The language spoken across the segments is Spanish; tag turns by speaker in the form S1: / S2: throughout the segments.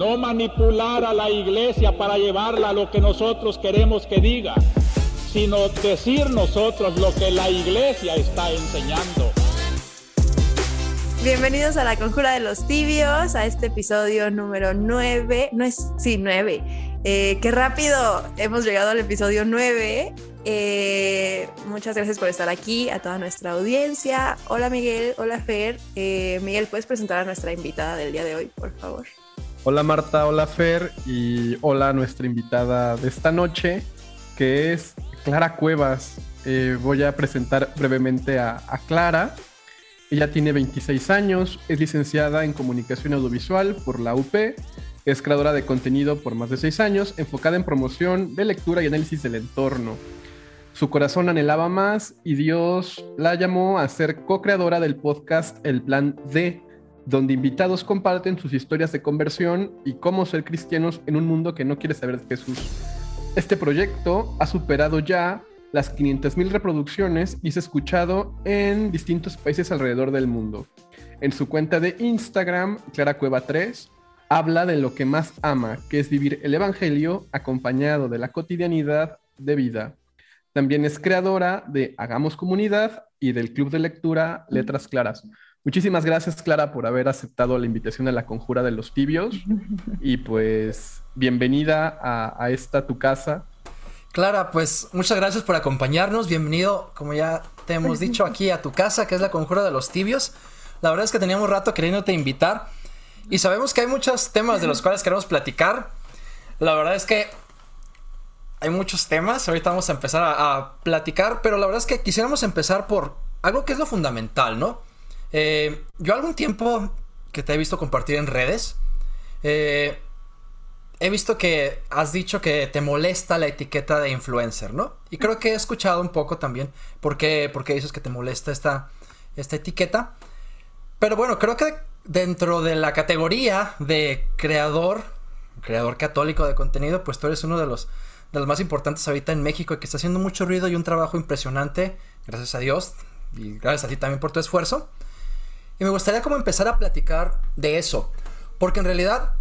S1: no manipular a la iglesia para llevarla a lo que nosotros queremos que diga, sino decir nosotros lo que la iglesia está enseñando.
S2: Bienvenidos a la Conjura de los Tibios, a este episodio número 9, no es, sí, 9. Eh, qué rápido hemos llegado al episodio 9 eh, muchas gracias por estar aquí, a toda nuestra audiencia. Hola Miguel, hola Fer. Eh, Miguel, ¿puedes presentar a nuestra invitada del día de hoy, por favor?
S3: Hola Marta, hola Fer y hola nuestra invitada de esta noche, que es Clara Cuevas. Eh, voy a presentar brevemente a, a Clara. Ella tiene 26 años, es licenciada en Comunicación Audiovisual por la UP, es creadora de contenido por más de 6 años, enfocada en promoción de lectura y análisis del entorno. Su corazón anhelaba más y Dios la llamó a ser co-creadora del podcast El Plan D, donde invitados comparten sus historias de conversión y cómo ser cristianos en un mundo que no quiere saber de Jesús. Este proyecto ha superado ya las 500.000 reproducciones y se ha escuchado en distintos países alrededor del mundo. En su cuenta de Instagram, Clara Cueva 3, habla de lo que más ama, que es vivir el Evangelio acompañado de la cotidianidad de vida. También es creadora de Hagamos Comunidad y del Club de Lectura Letras Claras. Muchísimas gracias, Clara, por haber aceptado la invitación a la Conjura de los Tibios. Y pues, bienvenida a, esta tu casa.
S4: Clara, pues muchas gracias por acompañarnos. Bienvenido, como ya te hemos dicho, aquí a tu casa, que es la Conjura de los Tibios. La verdad es que teníamos rato queriéndote invitar y sabemos que hay muchos temas de los cuales queremos platicar. La verdad es que hay muchos temas, ahorita vamos a empezar a, platicar, pero la verdad es que quisiéramos empezar por algo que es lo fundamental, ¿no? Eh, yo algún tiempo que te he visto compartir en redes, eh, he visto que has dicho que te molesta la etiqueta de influencer, ¿no? Y creo que he escuchado un poco también por qué, dices que te molesta esta, esta etiqueta. Pero bueno, creo que dentro de la categoría de creador, creador católico de contenido, pues tú eres uno de los de los más importantes ahorita en México y que está haciendo mucho ruido y un trabajo impresionante, gracias a Dios y gracias a ti también por tu esfuerzo. Y me gustaría como empezar a platicar de eso, porque en realidad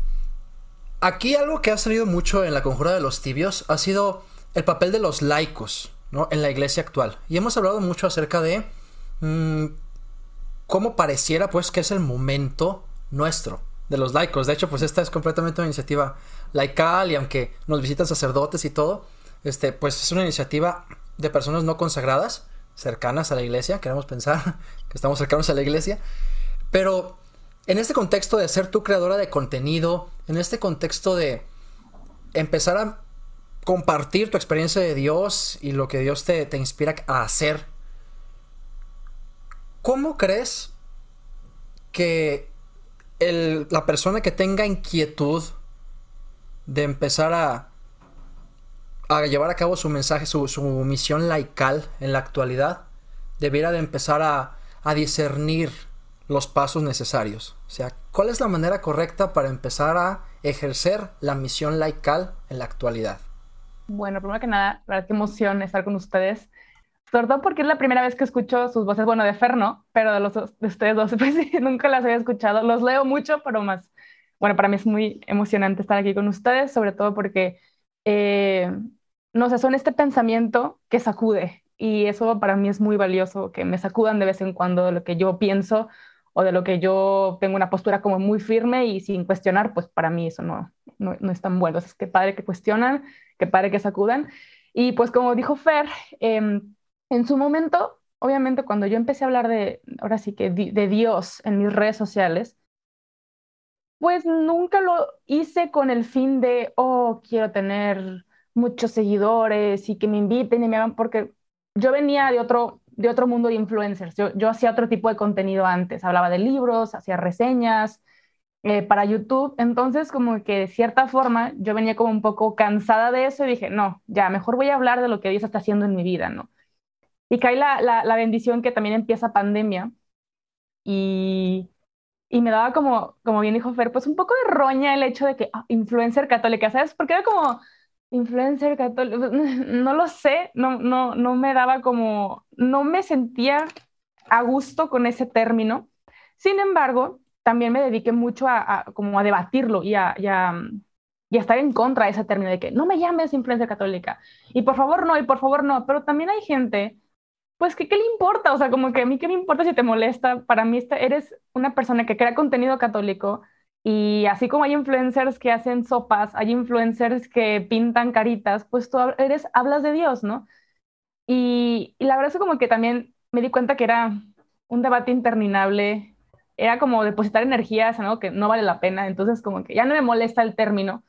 S4: aquí algo que ha salido mucho en la conjura de los tibios ha sido el papel de los laicos, ¿no? En la iglesia actual. Y hemos hablado mucho acerca de mm, cómo pareciera pues que es el momento nuestro de los laicos. De hecho, pues esta es completamente una iniciativa laical y aunque nos visitan sacerdotes y todo, este, pues es una iniciativa de personas no consagradas, cercanas a la iglesia, queremos pensar que estamos cercanos a la iglesia, pero en este contexto de ser tu creadora de contenido, en este contexto de empezar a compartir tu experiencia de Dios y lo que Dios te, te inspira a hacer, ¿cómo crees que la persona que tenga inquietud de empezar a, a llevar a cabo su mensaje, su, misión laical en la actualidad, debiera de empezar a, a discernir los pasos necesarios. O sea, ¿cuál es la manera correcta para empezar a ejercer la misión laical en la actualidad?
S5: Bueno, primero que nada, la verdad qué emoción estar con ustedes. Sobre todo porque es la primera vez que escucho sus voces, bueno, de Fer no, pero de, los, de ustedes dos, pues sí, nunca las había escuchado. Los leo mucho, pero más, bueno, para mí es muy emocionante estar aquí con ustedes, sobre todo porque, eh, no sé, son este pensamiento que sacude y eso para mí es muy valioso, que me sacudan de vez en cuando de lo que yo pienso o de lo que yo tengo una postura como muy firme y sin cuestionar, pues para mí eso no, no, no es tan bueno. Es que padre que cuestionan, que padre que sacudan. Y pues como dijo Fer, eh, en su momento, obviamente cuando yo empecé a hablar de, ahora sí que de Dios en mis redes sociales, pues nunca lo hice con el fin de, oh, quiero tener muchos seguidores y que me inviten y me hagan, porque yo venía de otro, de otro mundo de influencers. Yo, yo hacía otro tipo de contenido antes, hablaba de libros, hacía reseñas eh, para YouTube. Entonces, como que de cierta forma, yo venía como un poco cansada de eso y dije, no, ya, mejor voy a hablar de lo que Dios está haciendo en mi vida, ¿no? Y cae la, la, bendición que también empieza pandemia y, y, me daba como, como bien dijo Fer, pues un poco de roña el hecho de que ah, influencer católica, ¿sabes? Porque era como influencer católica, no lo sé, no, no, no me daba como, no me sentía a gusto con ese término. Sin embargo, también me dediqué mucho a, como a debatirlo y a, y a, estar en contra de ese término de que no me llames influencia católica y por favor no, y por favor no, pero también hay gente, pues que qué le importa, o sea, como que a mí qué me importa si te molesta, para mí eres una persona que crea contenido católico y así como hay influencers que hacen sopas, hay influencers que pintan caritas, pues tú eres, hablas de Dios, ¿no? Y, y la verdad es como que también me di cuenta que era un debate interminable, era como depositar energías en algo que no vale la pena, entonces como que ya no me molesta el término.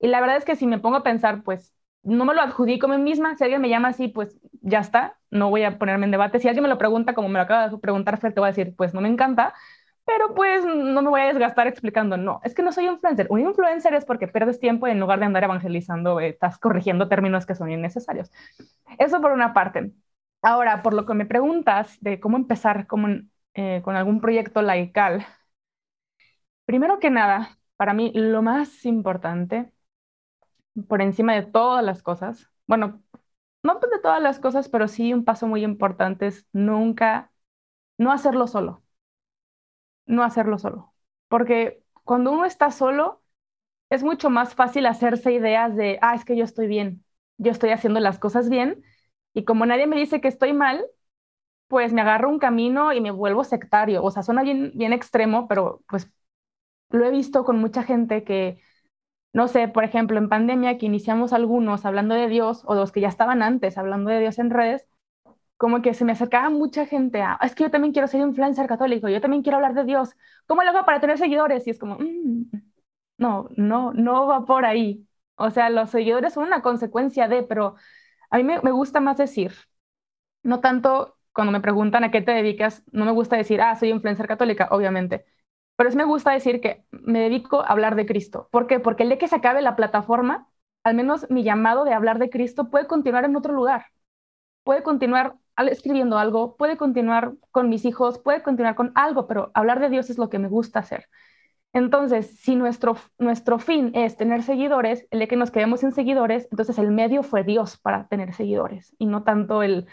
S5: Y la verdad es que si me pongo a pensar, pues no me lo adjudico a mí misma, si alguien me llama así, pues ya está, no voy a ponerme en debate. Si alguien me lo pregunta como me lo acaba de preguntar Fer, te voy a decir, pues no me encanta, pero pues no me voy a desgastar explicando, no, es que no soy influencer. Un influencer es porque pierdes tiempo en lugar de andar evangelizando, eh, estás corrigiendo términos que son innecesarios. Eso por una parte. Ahora, por lo que me preguntas de cómo empezar eh, con algún proyecto laical, primero que nada, para mí lo más importante, por encima de todas las cosas, bueno, no de todas las cosas, pero sí un paso muy importante es nunca, no hacerlo solo, no hacerlo solo, porque cuando uno está solo, es mucho más fácil hacerse ideas de, ah, es que yo estoy bien, yo estoy haciendo las cosas bien y como nadie me dice que estoy mal, pues me agarro un camino y me vuelvo sectario. O sea, suena bien, bien extremo, pero pues lo he visto con mucha gente que, no sé, por ejemplo, en pandemia que iniciamos algunos hablando de Dios o los que ya estaban antes hablando de Dios en redes, como que se me acercaba mucha gente a, es que yo también quiero ser influencer católico, yo también quiero hablar de Dios. ¿Cómo lo hago para tener seguidores? Y es como, mm, no, no, no va por ahí. O sea, los seguidores son una consecuencia de, pero a mí me, gusta más decir, no tanto cuando me preguntan a qué te dedicas, no me gusta decir, ah, soy influencer católica, obviamente, pero es me gusta decir que me dedico a hablar de Cristo. ¿Por qué? Porque el día que se acabe la plataforma, al menos mi llamado de hablar de Cristo puede continuar en otro lugar, puede continuar escribiendo algo, puede continuar con mis hijos, puede continuar con algo, pero hablar de Dios es lo que me gusta hacer. Entonces, si nuestro, nuestro fin es tener seguidores, el de que nos quedemos sin seguidores, entonces el medio fue Dios para tener seguidores y no tanto el,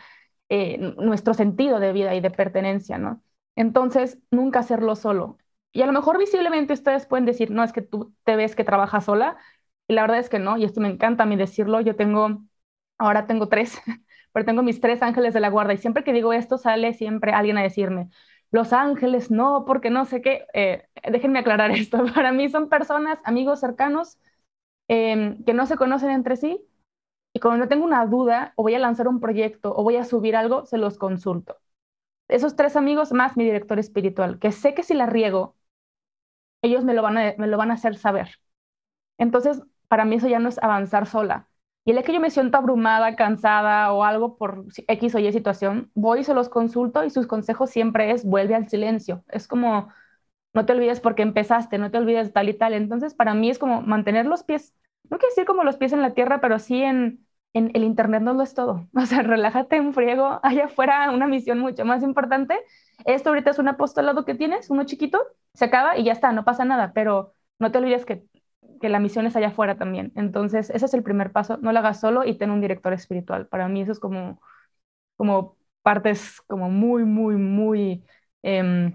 S5: eh, nuestro sentido de vida y de pertenencia, ¿no? Entonces, nunca hacerlo solo. Y a lo mejor visiblemente ustedes pueden decir, no, es que tú te ves que trabajas sola, y la verdad es que no, y esto me encanta a mí decirlo, yo tengo, ahora tengo tres, pero tengo mis tres ángeles de la guarda, y siempre que digo esto sale siempre alguien a decirme, los Ángeles, no, porque no sé qué. Eh, déjenme aclarar esto. Para mí son personas, amigos cercanos, em, que no se conocen entre sí. Y cuando tengo una duda o voy a lanzar un proyecto o voy a subir algo, se los consulto. Esos tres amigos más mi director espiritual, que sé que si la riego, ellos me lo van a, me lo van a hacer saber. Entonces, para mí eso ya no es avanzar sola. Y el día que yo me siento abrumada, cansada o algo por X o Y situación, voy y se los consulto y sus consejos siempre es vuelve al silencio. Es como, no te olvides porque empezaste, no te olvides tal y tal. Entonces, para mí es como mantener los pies, no quiero decir como los pies en la tierra, pero sí en, en el Internet no lo es todo. O sea, relájate en friego, allá afuera una misión mucho más importante. Esto ahorita es un apostolado que tienes, uno chiquito, se acaba y ya está, no pasa nada, pero no te olvides que que la misión es allá afuera también. Entonces, ese es el primer paso, no lo hagas solo y ten un director espiritual. Para mí eso es como, como partes como muy, muy, muy em,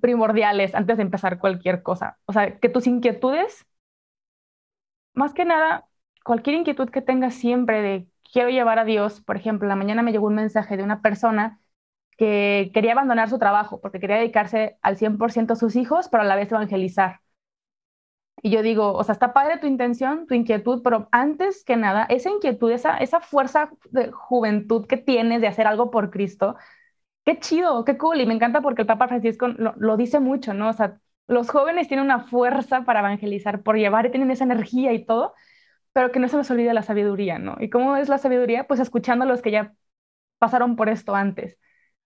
S5: primordiales antes de empezar cualquier cosa. O sea, que tus inquietudes, más que nada, cualquier inquietud que tengas siempre de quiero llevar a Dios, por ejemplo, la mañana me llegó un mensaje de una persona que quería abandonar su trabajo porque quería dedicarse al 100% a sus hijos, pero a la vez evangelizar. Y yo digo, o sea, está padre tu intención, tu inquietud, pero antes que nada, esa inquietud, esa, esa fuerza de juventud que tienes de hacer algo por Cristo, qué chido, qué cool. Y me encanta porque el Papa Francisco lo, dice mucho, ¿no? O sea, los jóvenes tienen una fuerza para evangelizar, por llevar y tienen esa energía y todo, pero que no se nos olvide la sabiduría, ¿no? ¿Y cómo es la sabiduría? Pues escuchando a los que ya pasaron por esto antes.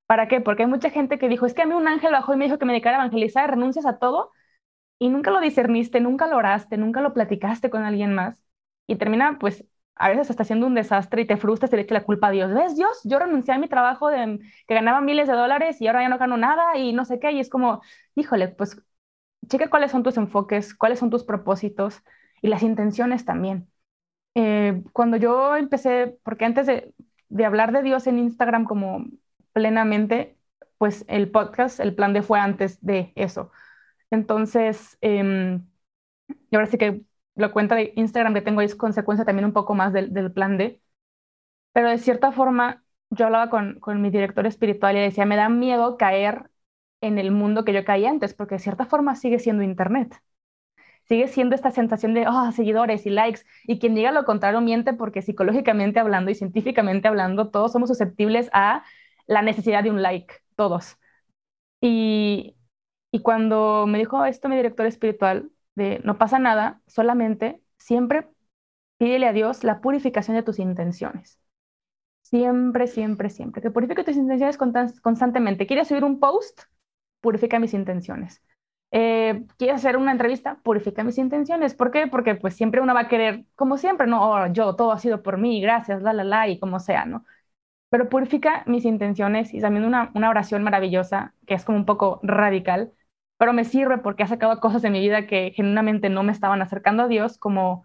S5: ¿Para qué? Porque hay mucha gente que dijo, es que a mí un ángel bajó y me dijo que me dedicara a evangelizar, renuncias a todo y nunca lo discerniste, nunca lo oraste, nunca lo platicaste con alguien más y termina pues a veces hasta siendo un desastre y te frustras y le echas la culpa a Dios. ¿Ves, Dios? Yo renuncié a mi trabajo de que ganaba miles de dólares y ahora ya no gano nada y no sé qué. Y es como, híjole, pues checa cuáles son tus enfoques, cuáles son tus propósitos y las intenciones también. Eh, cuando yo empecé, porque antes de, de hablar de Dios en Instagram como plenamente, pues el podcast, el plan de fue antes de eso Entonces, eh, y ahora sí que la cuenta de Instagram que tengo es consecuencia también un poco más del, del plan D. Pero de cierta forma, yo hablaba con, con mi director espiritual y decía, me da miedo caer en el mundo que yo caí antes, porque de cierta forma sigue siendo Internet. Sigue siendo esta sensación de, oh, seguidores y likes. Y quien diga lo contrario miente porque psicológicamente hablando y científicamente hablando, todos somos susceptibles a la necesidad de un like, todos. Y, y cuando me dijo esto mi director espiritual, de no pasa nada, solamente siempre pídele a Dios la purificación de tus intenciones. Siempre, siempre, siempre. Que purifique tus intenciones constantemente. ¿Quieres subir un post? Purifica mis intenciones. Eh, ¿Quieres hacer una entrevista? Purifica mis intenciones. ¿Por qué? Porque pues siempre uno va a querer, como siempre, no, oh, yo, todo ha sido por mí, gracias, la, la, la, y como sea, ¿no? Pero purifica mis intenciones y también una, una oración maravillosa, que es como un poco radical, pero me sirve porque ha sacado cosas de mi vida que genuinamente no me estaban acercando a Dios, como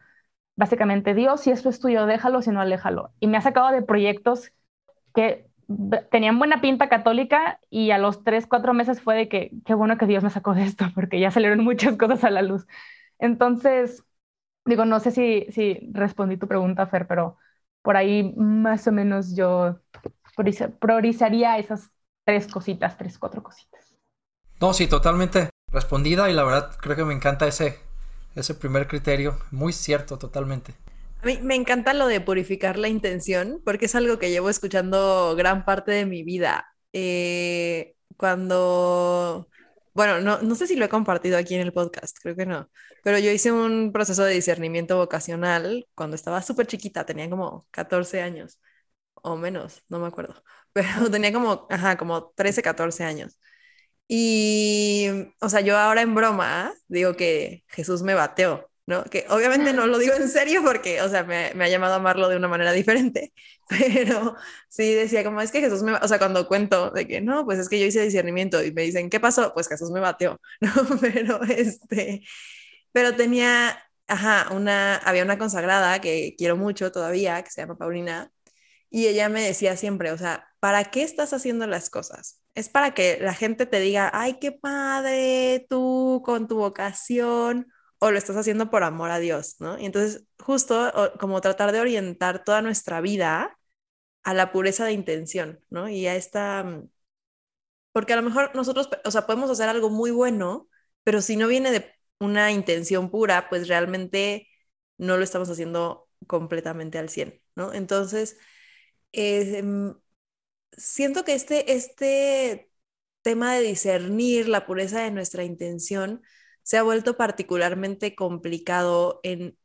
S5: básicamente Dios, si esto es tuyo, déjalo, si no, aléjalo. Y me ha sacado de proyectos que tenían buena pinta católica y a los tres, cuatro meses fue de que qué bueno que Dios me sacó de esto, porque ya salieron muchas cosas a la luz. Entonces, digo, no sé si, si respondí tu pregunta, Fer, pero por ahí más o menos yo priorizaría esas tres cositas, tres, cuatro cositas.
S4: No, sí, totalmente respondida y la verdad creo que me encanta ese, ese primer criterio. Muy cierto, totalmente.
S2: A mí me encanta lo de purificar la intención porque es algo que llevo escuchando gran parte de mi vida. Eh, cuando, bueno, no, no sé si lo he compartido aquí en el podcast, creo que no, pero yo hice un proceso de discernimiento vocacional cuando estaba súper chiquita, tenía como 14 años o menos, no me acuerdo, pero tenía como, ajá, como 13, 14 años. Y, o sea, yo ahora en broma digo que Jesús me bateó, ¿no? Que obviamente no lo digo en serio porque, o sea, me, me, ha llamado a amarlo de una manera diferente, pero sí decía como es que Jesús me, o sea, cuando cuento de que no, pues es que yo hice discernimiento y me dicen, ¿qué pasó? Pues Jesús me bateó, ¿no? Pero este, pero tenía, ajá, una, había una consagrada que quiero mucho todavía, que se llama Paulina, y ella me decía siempre, o sea, ¿para qué estás haciendo las cosas? Es para que la gente te diga, ay, qué padre, tú con tu vocación, o lo estás haciendo por amor a Dios, ¿no? Y entonces, justo como tratar de orientar toda nuestra vida a la pureza de intención, ¿no? Y a esta, mm, porque a lo mejor nosotros, o sea, podemos hacer algo muy bueno, pero si no viene de una intención pura, pues realmente no lo estamos haciendo completamente al 100, ¿no? Entonces, eh, siento que este, este tema de discernir la pureza de nuestra intención se ha vuelto particularmente complicado en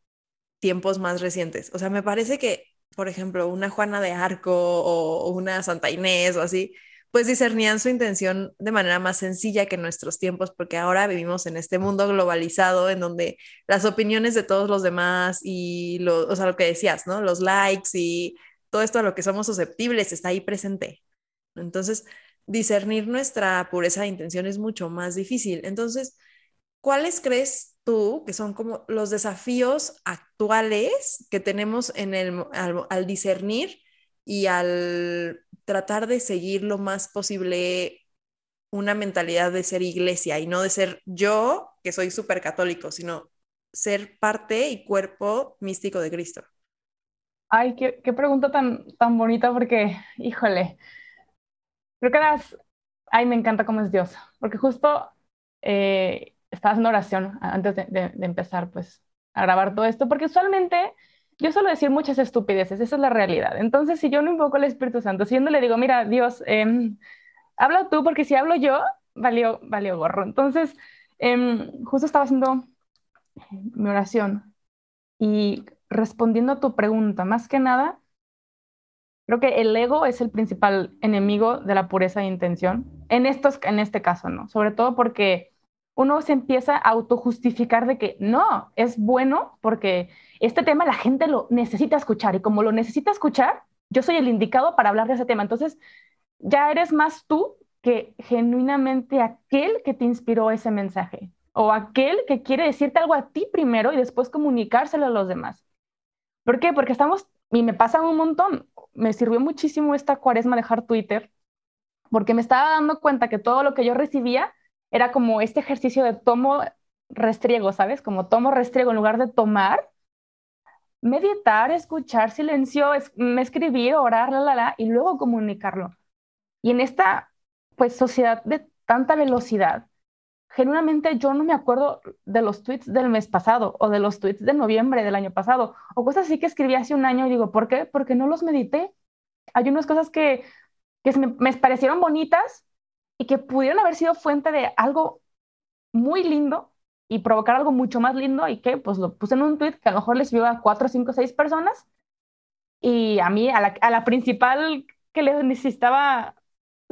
S2: tiempos más recientes. O sea, me parece que, por ejemplo, una Juana de Arco o una Santa Inés o así, pues discernían su intención de manera más sencilla que en nuestros tiempos, porque ahora vivimos en este mundo globalizado en donde las opiniones de todos los demás y lo, o sea, lo que decías, ¿no? Los likes y todo esto a lo que somos susceptibles está ahí presente. Entonces, discernir nuestra pureza de intención es mucho más difícil. Entonces, ¿cuáles crees tú que son como los desafíos actuales que tenemos en el, al, discernir y al tratar de seguir lo más posible una mentalidad de ser iglesia y no de ser yo, que soy súper católico, sino ser parte y cuerpo místico de Cristo?
S5: Ay, qué, pregunta tan, tan bonita porque, híjole, creo que las, ay, me encanta cómo es Dios, porque justo eh, estaba haciendo oración antes de, de, empezar, pues, a grabar todo esto, porque usualmente yo suelo decir muchas estupideces, esa es la realidad. Entonces, si yo no invoco al Espíritu Santo, si yo no le digo, mira, Dios, eh, habla tú, porque si hablo yo, valió, valió gorro. Entonces, eh, justo estaba haciendo mi oración y respondiendo a tu pregunta, más que nada, creo que el ego es el principal enemigo de la pureza de intención. En, estos, en este caso, ¿no? Sobre todo porque uno se empieza a autojustificar de que no, es bueno porque este tema la gente lo necesita escuchar y como lo necesita escuchar, yo soy el indicado para hablar de ese tema. Entonces, ya eres más tú que genuinamente aquel que te inspiró ese mensaje o aquel que quiere decirte algo a ti primero y después comunicárselo a los demás. ¿Por qué? Porque estamos, y me pasa un montón, me sirvió muchísimo esta cuaresma dejar Twitter, porque me estaba dando cuenta que todo lo que yo recibía era como este ejercicio de tomo restriego, ¿sabes? Como tomo restriego en lugar de tomar, meditar, escuchar silencio, escribir, orar, la, la, la, y luego comunicarlo. Y en esta, pues, sociedad de tanta velocidad, genuinamente yo no me acuerdo de los tweets del mes pasado o de los tweets de noviembre del año pasado o cosas así que escribí hace un año y digo, ¿por qué? Porque no los medité. Hay unas cosas que, que me, me parecieron bonitas y que pudieron haber sido fuente de algo muy lindo y provocar algo mucho más lindo y que pues lo puse en un tweet que a lo mejor les vio a cuatro, cinco, seis personas y a mí, a la, a la principal que le necesitaba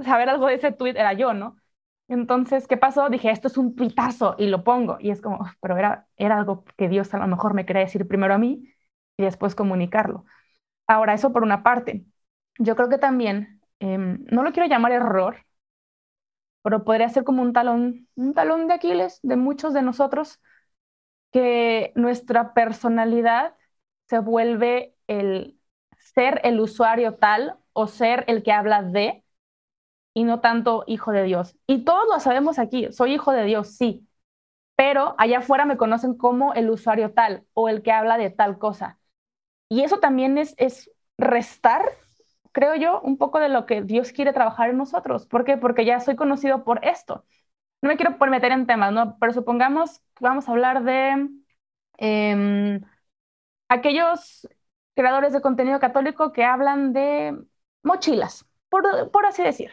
S5: saber algo de ese tweet era yo, ¿no? Entonces, ¿qué pasó? Dije, esto es un tuitazo y lo pongo. Y es como, pero era, era algo que Dios a lo mejor me quería decir primero a mí y después comunicarlo. Ahora, eso por una parte. Yo creo que también, em, no lo quiero llamar error, pero podría ser como un talón, un talón de Aquiles de muchos de nosotros, que nuestra personalidad se vuelve el ser el usuario tal o ser el que habla de y no tanto hijo de Dios. Y todos lo sabemos aquí, soy hijo de Dios, sí, pero allá afuera me conocen como el usuario tal o el que habla de tal cosa. Y eso también es, es restar, creo yo, un poco de lo que Dios quiere trabajar en nosotros. ¿Por qué? Porque ya soy conocido por esto. No me quiero meter en temas, ¿no? Pero supongamos que vamos a hablar de em, aquellos creadores de contenido católico que hablan de mochilas, por, por así decir.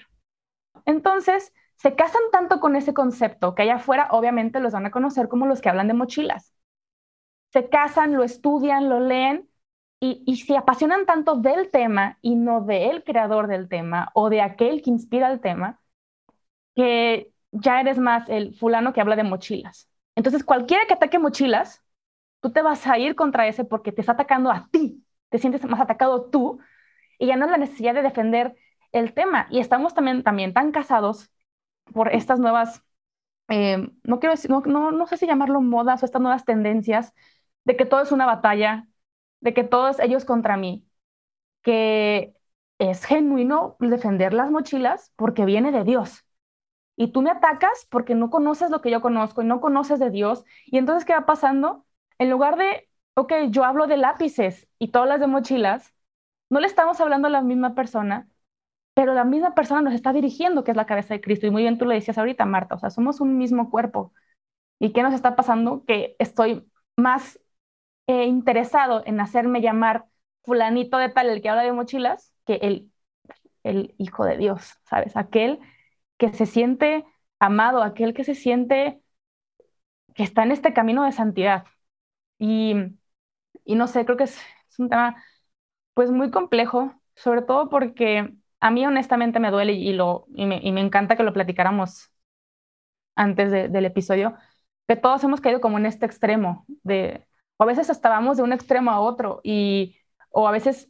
S5: Entonces, se casan tanto con ese concepto que allá afuera obviamente los van a conocer como los que hablan de mochilas. Se casan, lo estudian, lo leen y, y se apasionan tanto del tema y no del creador del tema o de aquel que inspira el tema, que ya eres más el fulano que habla de mochilas. Entonces, cualquiera que ataque mochilas, tú te vas a ir contra ese porque te está atacando a ti, te sientes más atacado tú y ya no es la necesidad de defender el tema. Y estamos también, también tan casados por estas nuevas, eh, no quiero decir, no, no, sé si llamarlo modas o estas nuevas tendencias de que todo es una batalla, de que todos ellos contra mí, que es genuino defender las mochilas porque viene de Dios. Y tú me atacas porque no conoces lo que yo conozco y no conoces de Dios. Y entonces, ¿qué va pasando? En lugar de, ok, yo hablo de lápices y todas las de mochilas, no le estamos hablando a la misma persona, pero la misma persona nos está dirigiendo, que es la cabeza de Cristo. Y muy bien tú lo decías ahorita, Marta, o sea, somos un mismo cuerpo. ¿Y qué nos está pasando? Que estoy más eh, interesado en hacerme llamar fulanito de tal, el que habla de mochilas, que el, el hijo de Dios, ¿sabes? Aquel que se siente amado, aquel que se siente que está en este camino de santidad. Y, y no sé, creo que es, es un tema pues muy complejo, sobre todo porque a mí honestamente me duele y, me, encanta que lo platicáramos antes del episodio, que todos hemos caído como en este extremo, de, o a veces estábamos de un extremo a otro, y, o a veces,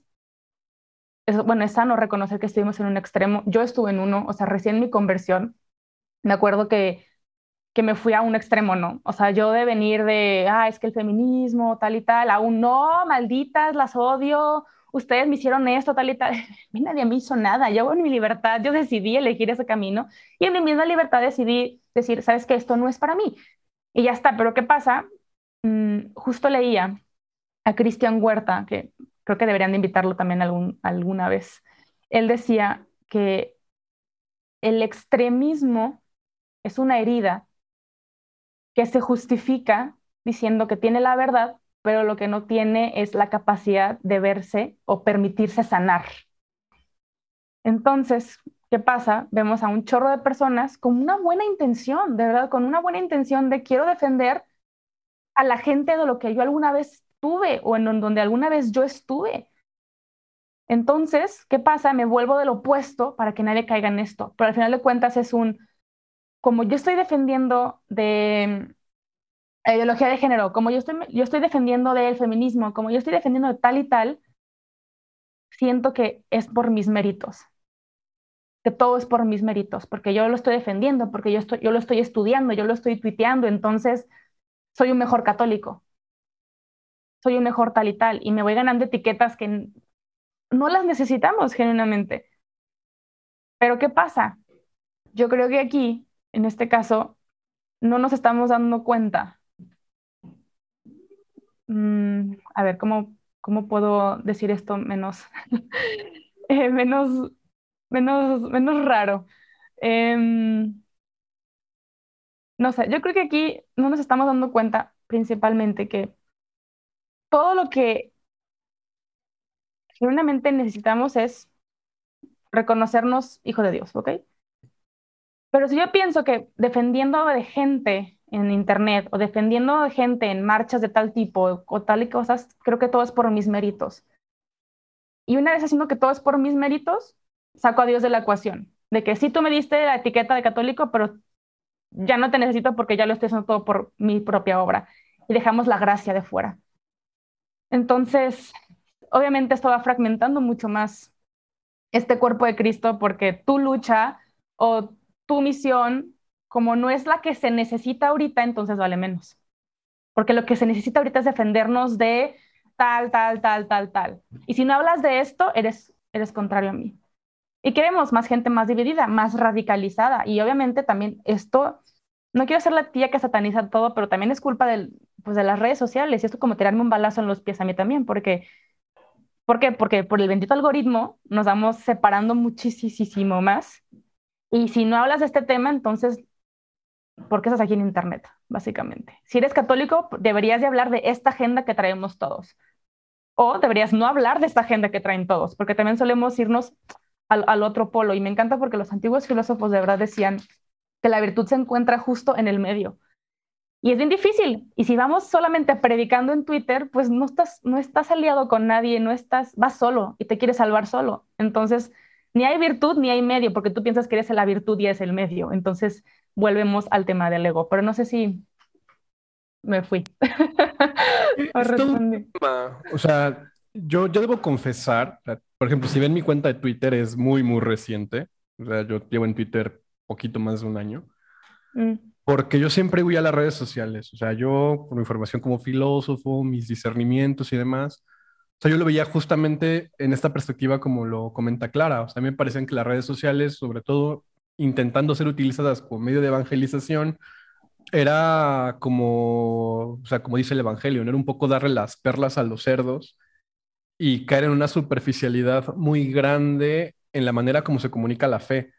S5: es, bueno, es sano reconocer que estuvimos en un extremo. Yo estuve en uno, o sea, recién mi conversión, me acuerdo que, que me fui a un extremo, ¿no? O sea, yo de venir de, ah, es que el feminismo, tal y tal, aún no, malditas, las odio, ustedes me hicieron esto, tal y tal. A nadie me hizo nada. Yo en mi libertad, yo decidí elegir ese camino y en mi misma libertad decidí decir, sabes que esto no es para mí. Y ya está, pero ¿qué pasa? Mm, justo leía a Cristian Huerta, que creo que deberían de invitarlo también algún, alguna vez. Él decía que el extremismo es una herida que se justifica diciendo que tiene la verdad pero lo que no tiene es la capacidad de verse o permitirse sanar. Entonces, ¿qué pasa? Vemos a un chorro de personas con una buena intención, de verdad, con una buena intención de quiero defender a la gente de lo que yo alguna vez tuve o en donde alguna vez yo estuve. Entonces, ¿qué pasa? Me vuelvo del opuesto para que nadie caiga en esto. Pero al final de cuentas es un, como yo estoy defendiendo de ideología de género, como yo estoy, yo estoy defendiendo del feminismo, como yo estoy defendiendo de tal y tal, siento que es por mis méritos, que todo es por mis méritos, porque yo lo estoy defendiendo, porque yo, estoy, yo lo estoy estudiando, yo lo estoy tuiteando, entonces soy un mejor católico, soy un mejor tal y tal, y me voy ganando etiquetas que no las necesitamos genuinamente. Pero ¿qué pasa? Yo creo que aquí, en este caso, no nos estamos dando cuenta. Mm, a ver, ¿cómo, ¿cómo puedo decir esto menos, eh, menos, menos, menos raro? Em, no sé, yo creo que aquí no nos estamos dando cuenta principalmente que todo lo que genuinamente necesitamos es reconocernos hijo de Dios, ¿ok? Pero si yo pienso que defendiendo de gente en internet o defendiendo de gente en marchas de tal tipo o tal y cosas, creo que todo es por mis méritos. Y una vez haciendo que todo es por mis méritos, saco a Dios de la ecuación. De que sí tú me diste la etiqueta de católico, pero ya no te necesito porque ya lo estoy haciendo todo por mi propia obra. Y dejamos la gracia de fuera. Entonces, obviamente esto va fragmentando mucho más este cuerpo de Cristo porque tu lucha o tu misión, como no es la que se necesita ahorita, entonces vale menos. Porque lo que se necesita ahorita es defendernos de tal, tal, tal, tal, tal. Y si no hablas de esto, eres, eres contrario a mí. Y queremos más gente más dividida, más radicalizada. Y obviamente también esto, no quiero ser la tía que sataniza todo, pero también es culpa del, pues, de las redes sociales. Y esto como tirarme un balazo en los pies a mí también, porque ¿Por qué? Porque por el bendito algoritmo nos vamos separando muchísimo más y si no hablas de este tema, entonces, ¿por qué estás aquí en Internet? Básicamente. Si eres católico, deberías de hablar de esta agenda que traemos todos. O deberías no hablar de esta agenda que traen todos, porque también solemos irnos al, al otro polo. Y me encanta porque los antiguos filósofos de verdad decían que la virtud se encuentra justo en el medio. Y es bien difícil. Y si vamos solamente predicando en Twitter, pues no estás, no estás aliado con nadie, no estás, vas solo y te quieres salvar solo. Entonces, ni hay virtud ni hay medio, porque tú piensas que eres la virtud y es el medio. Entonces, volvemos al tema del ego. Pero no sé si me fui.
S3: o, sea, yo, yo debo confesar, por ejemplo, si ven mi cuenta de Twitter es muy, muy reciente. O sea, yo llevo en Twitter poquito más de un año. Mm. Porque yo siempre voy a las redes sociales. O sea, yo, por mi formación como filósofo, mis discernimientos y demás, sea, yo lo veía justamente en esta perspectiva como lo comenta Clara. O sea, a mí me parecen que las redes sociales, sobre todo intentando ser utilizadas como medio de evangelización, era como, o sea, como dice el Evangelio, ¿no? era un poco darle las perlas a los cerdos y caer en una superficialidad muy grande en la manera como se comunica la fe.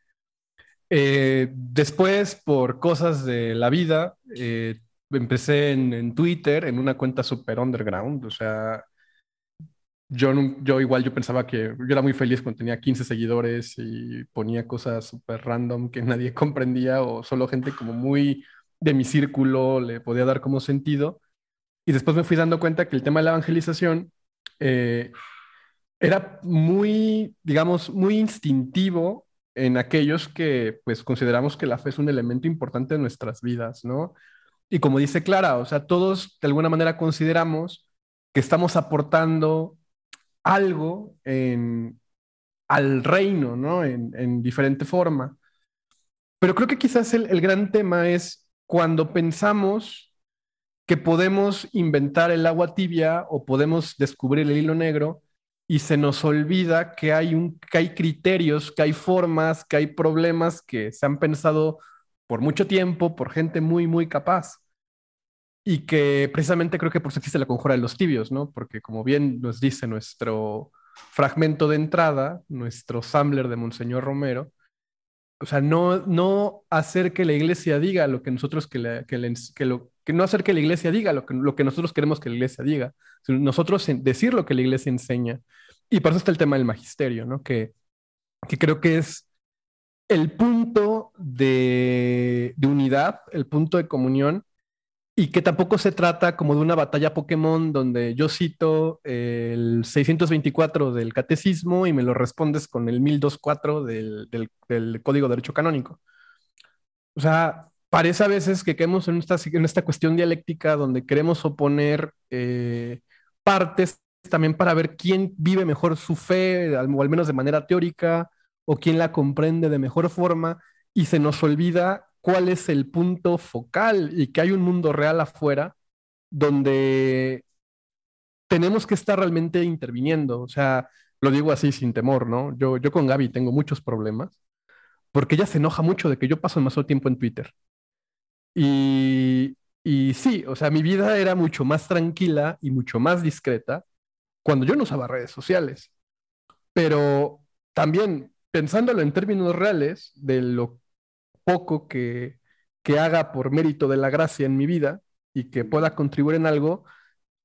S3: Eh, después, por cosas de la vida, eh, empecé en, en, Twitter, en una cuenta super underground, o sea, yo, yo igual yo pensaba que yo era muy feliz cuando tenía 15 seguidores y ponía cosas súper random que nadie comprendía o solo gente como muy de mi círculo le podía dar como sentido. Y después me fui dando cuenta que el tema de la evangelización eh, era muy, digamos, muy instintivo en aquellos que pues consideramos que la fe es un elemento importante de nuestras vidas, ¿no? Y como dice Clara, o sea, todos de alguna manera consideramos que estamos aportando algo al reino, ¿no? En, diferente forma. Pero creo que quizás el, gran tema es cuando pensamos que podemos inventar el agua tibia o podemos descubrir el hilo negro y se nos olvida que hay, un, que hay criterios, que hay formas, que hay problemas que se han pensado por mucho tiempo por gente muy, muy capaz y que precisamente creo que por eso existe la conjura de los tibios, ¿no? Porque como bien nos dice nuestro fragmento de entrada, nuestro sampler de Monseñor Romero, o sea, no, no hacer que la iglesia diga lo que nosotros que, lo, que no hacer que la iglesia diga lo que, lo que nosotros queremos que la iglesia diga, nosotros decir lo que la iglesia enseña. Y por eso está el tema del magisterio, ¿no? Que, que creo que es el punto de unidad, el punto de comunión y que tampoco se trata como de una batalla Pokémon donde yo cito el 624 del catecismo y me lo respondes con el 1024 del, del, Código de Derecho Canónico. O sea, parece a veces que quedamos en esta, en esta cuestión dialéctica donde queremos oponer eh, partes también para ver quién vive mejor su fe, o al menos de manera teórica, o quién la comprende de mejor forma, y se nos olvida cuál es el punto focal y que hay un mundo real afuera donde tenemos que estar realmente interviniendo. O sea, lo digo así sin temor, ¿no? Yo, yo con Gaby tengo muchos problemas porque ella se enoja mucho de que yo paso demasiado tiempo en Twitter. Y, y sí, o sea, mi vida era mucho más tranquila y mucho más discreta cuando yo no usaba redes sociales. Pero también pensándolo en términos reales de lo poco que, que haga por mérito de la gracia en mi vida y que pueda contribuir en algo,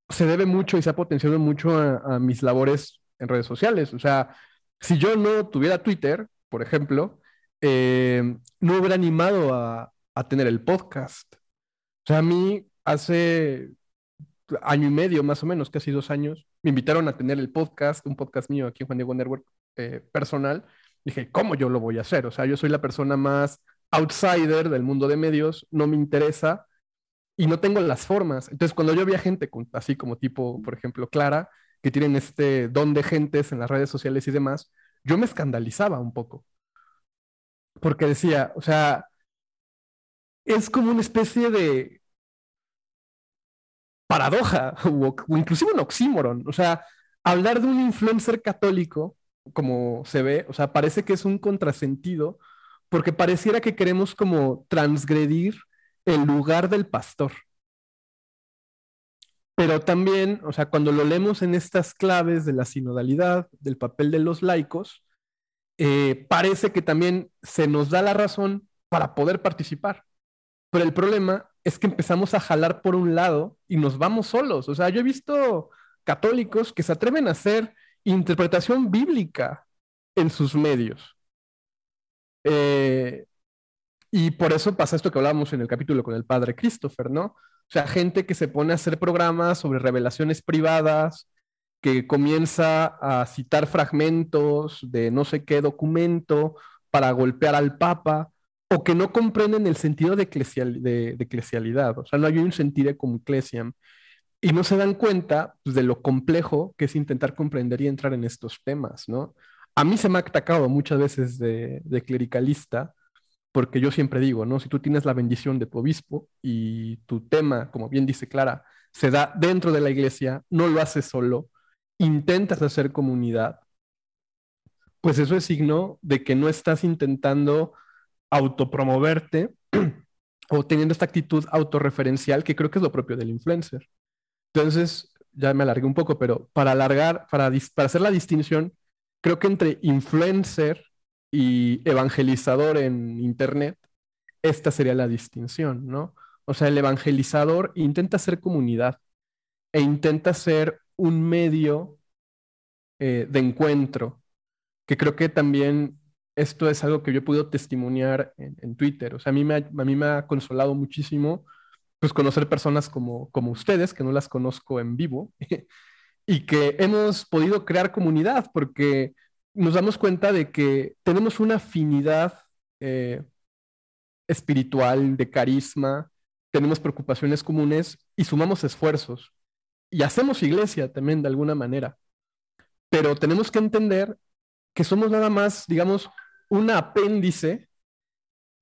S3: se debe mucho y se ha potenciado mucho a, mis labores en redes sociales. O sea, si yo no tuviera Twitter, por ejemplo, eh, no hubiera animado a, a tener el podcast. O sea, a mí hace año y medio, más o menos, casi dos años, me invitaron a tener el podcast, un podcast mío aquí en Juan Diego Network eh, personal. Dije, ¿cómo yo lo voy a hacer? O sea, yo soy la persona más outsider del mundo de medios, no me interesa y no tengo las formas. Entonces, cuando yo veía gente así como tipo, por ejemplo, Clara, que tienen este don de gentes en las redes sociales y demás, yo me escandalizaba un poco. Porque decía, o sea, es como una especie de paradoja o, inclusive un oxímoron. O sea, hablar de un influencer católico, como se ve, o sea, parece que es un contrasentido porque pareciera que queremos como transgredir el lugar del pastor. Pero también, o sea, cuando lo leemos en estas claves de la sinodalidad, del papel de los laicos, eh, parece que también se nos da la razón para poder participar. Pero el problema es que empezamos a jalar por un lado y nos vamos solos. O sea, yo he visto católicos que se atreven a hacer interpretación bíblica en sus medios. Eh, y por eso pasa esto que hablábamos en el capítulo con el padre Christopher, ¿no? O sea, gente que se pone a hacer programas sobre revelaciones privadas, que comienza a citar fragmentos de no sé qué documento para golpear al Papa, o que no comprenden el sentido de, eclesialidad, o sea, no hay un sentido como eclesiam, y no se dan cuenta pues, de lo complejo que es intentar comprender y entrar en estos temas, ¿no? A mí se me ha atacado muchas veces de, clericalista, porque yo siempre digo, ¿no? Si tú tienes la bendición de tu obispo y tu tema, como bien dice Clara, se da dentro de la iglesia, no lo haces solo, intentas hacer comunidad, pues eso es signo de que no estás intentando autopromoverte o teniendo esta actitud autorreferencial que creo que es lo propio del influencer. Entonces, ya me alargué un poco, pero para alargar, para, para hacer la distinción, creo que entre influencer y evangelizador en Internet, esta sería la distinción, ¿no? O sea, el evangelizador intenta ser comunidad e intenta ser un medio eh, de encuentro, que creo que también esto es algo que yo he podido testimoniar en, Twitter. O sea, a mí, me ha, a mí me ha consolado muchísimo pues conocer personas como, como ustedes, que no las conozco en vivo, y que hemos podido crear comunidad, porque nos damos cuenta de que tenemos una afinidad eh, espiritual, de carisma, tenemos preocupaciones comunes y sumamos esfuerzos. Y hacemos iglesia también de alguna manera. Pero tenemos que entender que somos nada más, digamos, un apéndice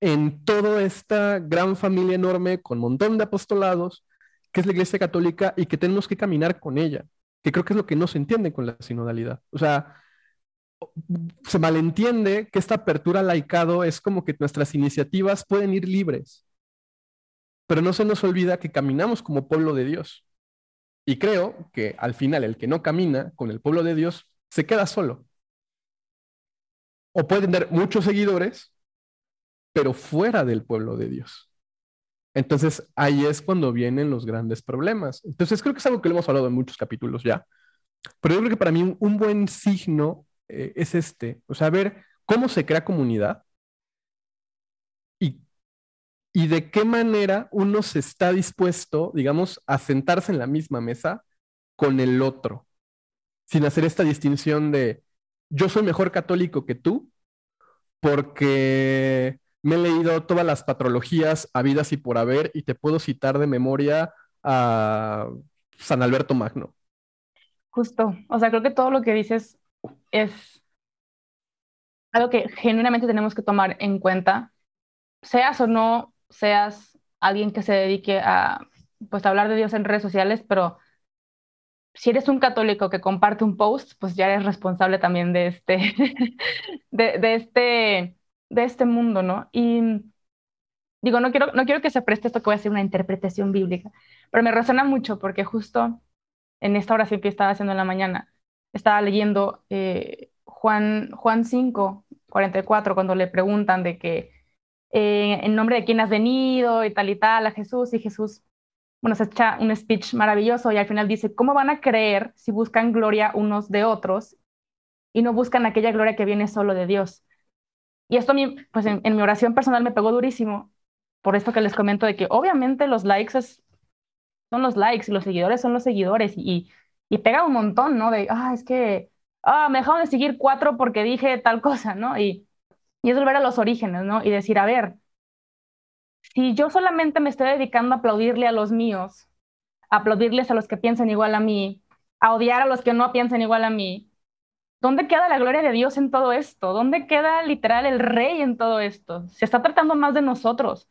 S3: en toda esta gran familia enorme con montón de apostolados, que es la Iglesia Católica y que tenemos que caminar con ella, que creo que es lo que no se entiende con la sinodalidad. O sea, se malentiende que esta apertura laicado es como que nuestras iniciativas pueden ir libres, pero no se nos olvida que caminamos como pueblo de Dios. Y creo que al final el que no camina con el pueblo de Dios se queda solo o puede tener muchos seguidores, pero fuera del pueblo de Dios. Entonces ahí es cuando vienen los grandes problemas. Entonces creo que es algo que lo hemos hablado en muchos capítulos ya, pero yo creo que para mí un, buen signo eh, es este, o sea, ver cómo se crea comunidad y, y de qué manera uno se está dispuesto, digamos, a sentarse en la misma mesa con el otro, sin hacer esta distinción de yo soy mejor católico que tú porque me he leído todas las patrologías habidas y por haber y te puedo citar de memoria a San Alberto Magno.
S5: Justo, o sea, creo que todo lo que dices es algo que genuinamente tenemos que tomar en cuenta, seas o no seas alguien que se dedique a pues a hablar de Dios en redes sociales, pero si eres un católico que comparte un post, pues ya eres responsable también de este, de, este, de este mundo, ¿no? Y digo, no quiero, no quiero que se preste esto que voy a hacer una interpretación bíblica, pero me resuena mucho porque justo en esta oración que estaba haciendo en la mañana, estaba leyendo eh, Juan, Juan 5, 44, cuando le preguntan de que eh, en nombre de quién has venido y tal y tal a Jesús, y Jesús, bueno, se echa un speech maravilloso y al final dice, ¿cómo van a creer si buscan gloria unos de otros y no buscan aquella gloria que viene solo de Dios? Y esto, pues en, mi oración personal me pegó durísimo, por esto que les comento de que obviamente los likes son los likes y los seguidores son los seguidores y, pega un montón, ¿no? De, ah, es que, ah, me dejaron de seguir cuatro porque dije tal cosa, ¿no? Y, y es volver a los orígenes, ¿no? Y decir, a ver, si yo solamente me estoy dedicando a aplaudirle a los míos, a aplaudirles a los que piensan igual a mí, a odiar a los que no piensan igual a mí, ¿dónde queda la gloria de Dios en todo esto? ¿Dónde queda literal el rey en todo esto? Se está tratando más de nosotros.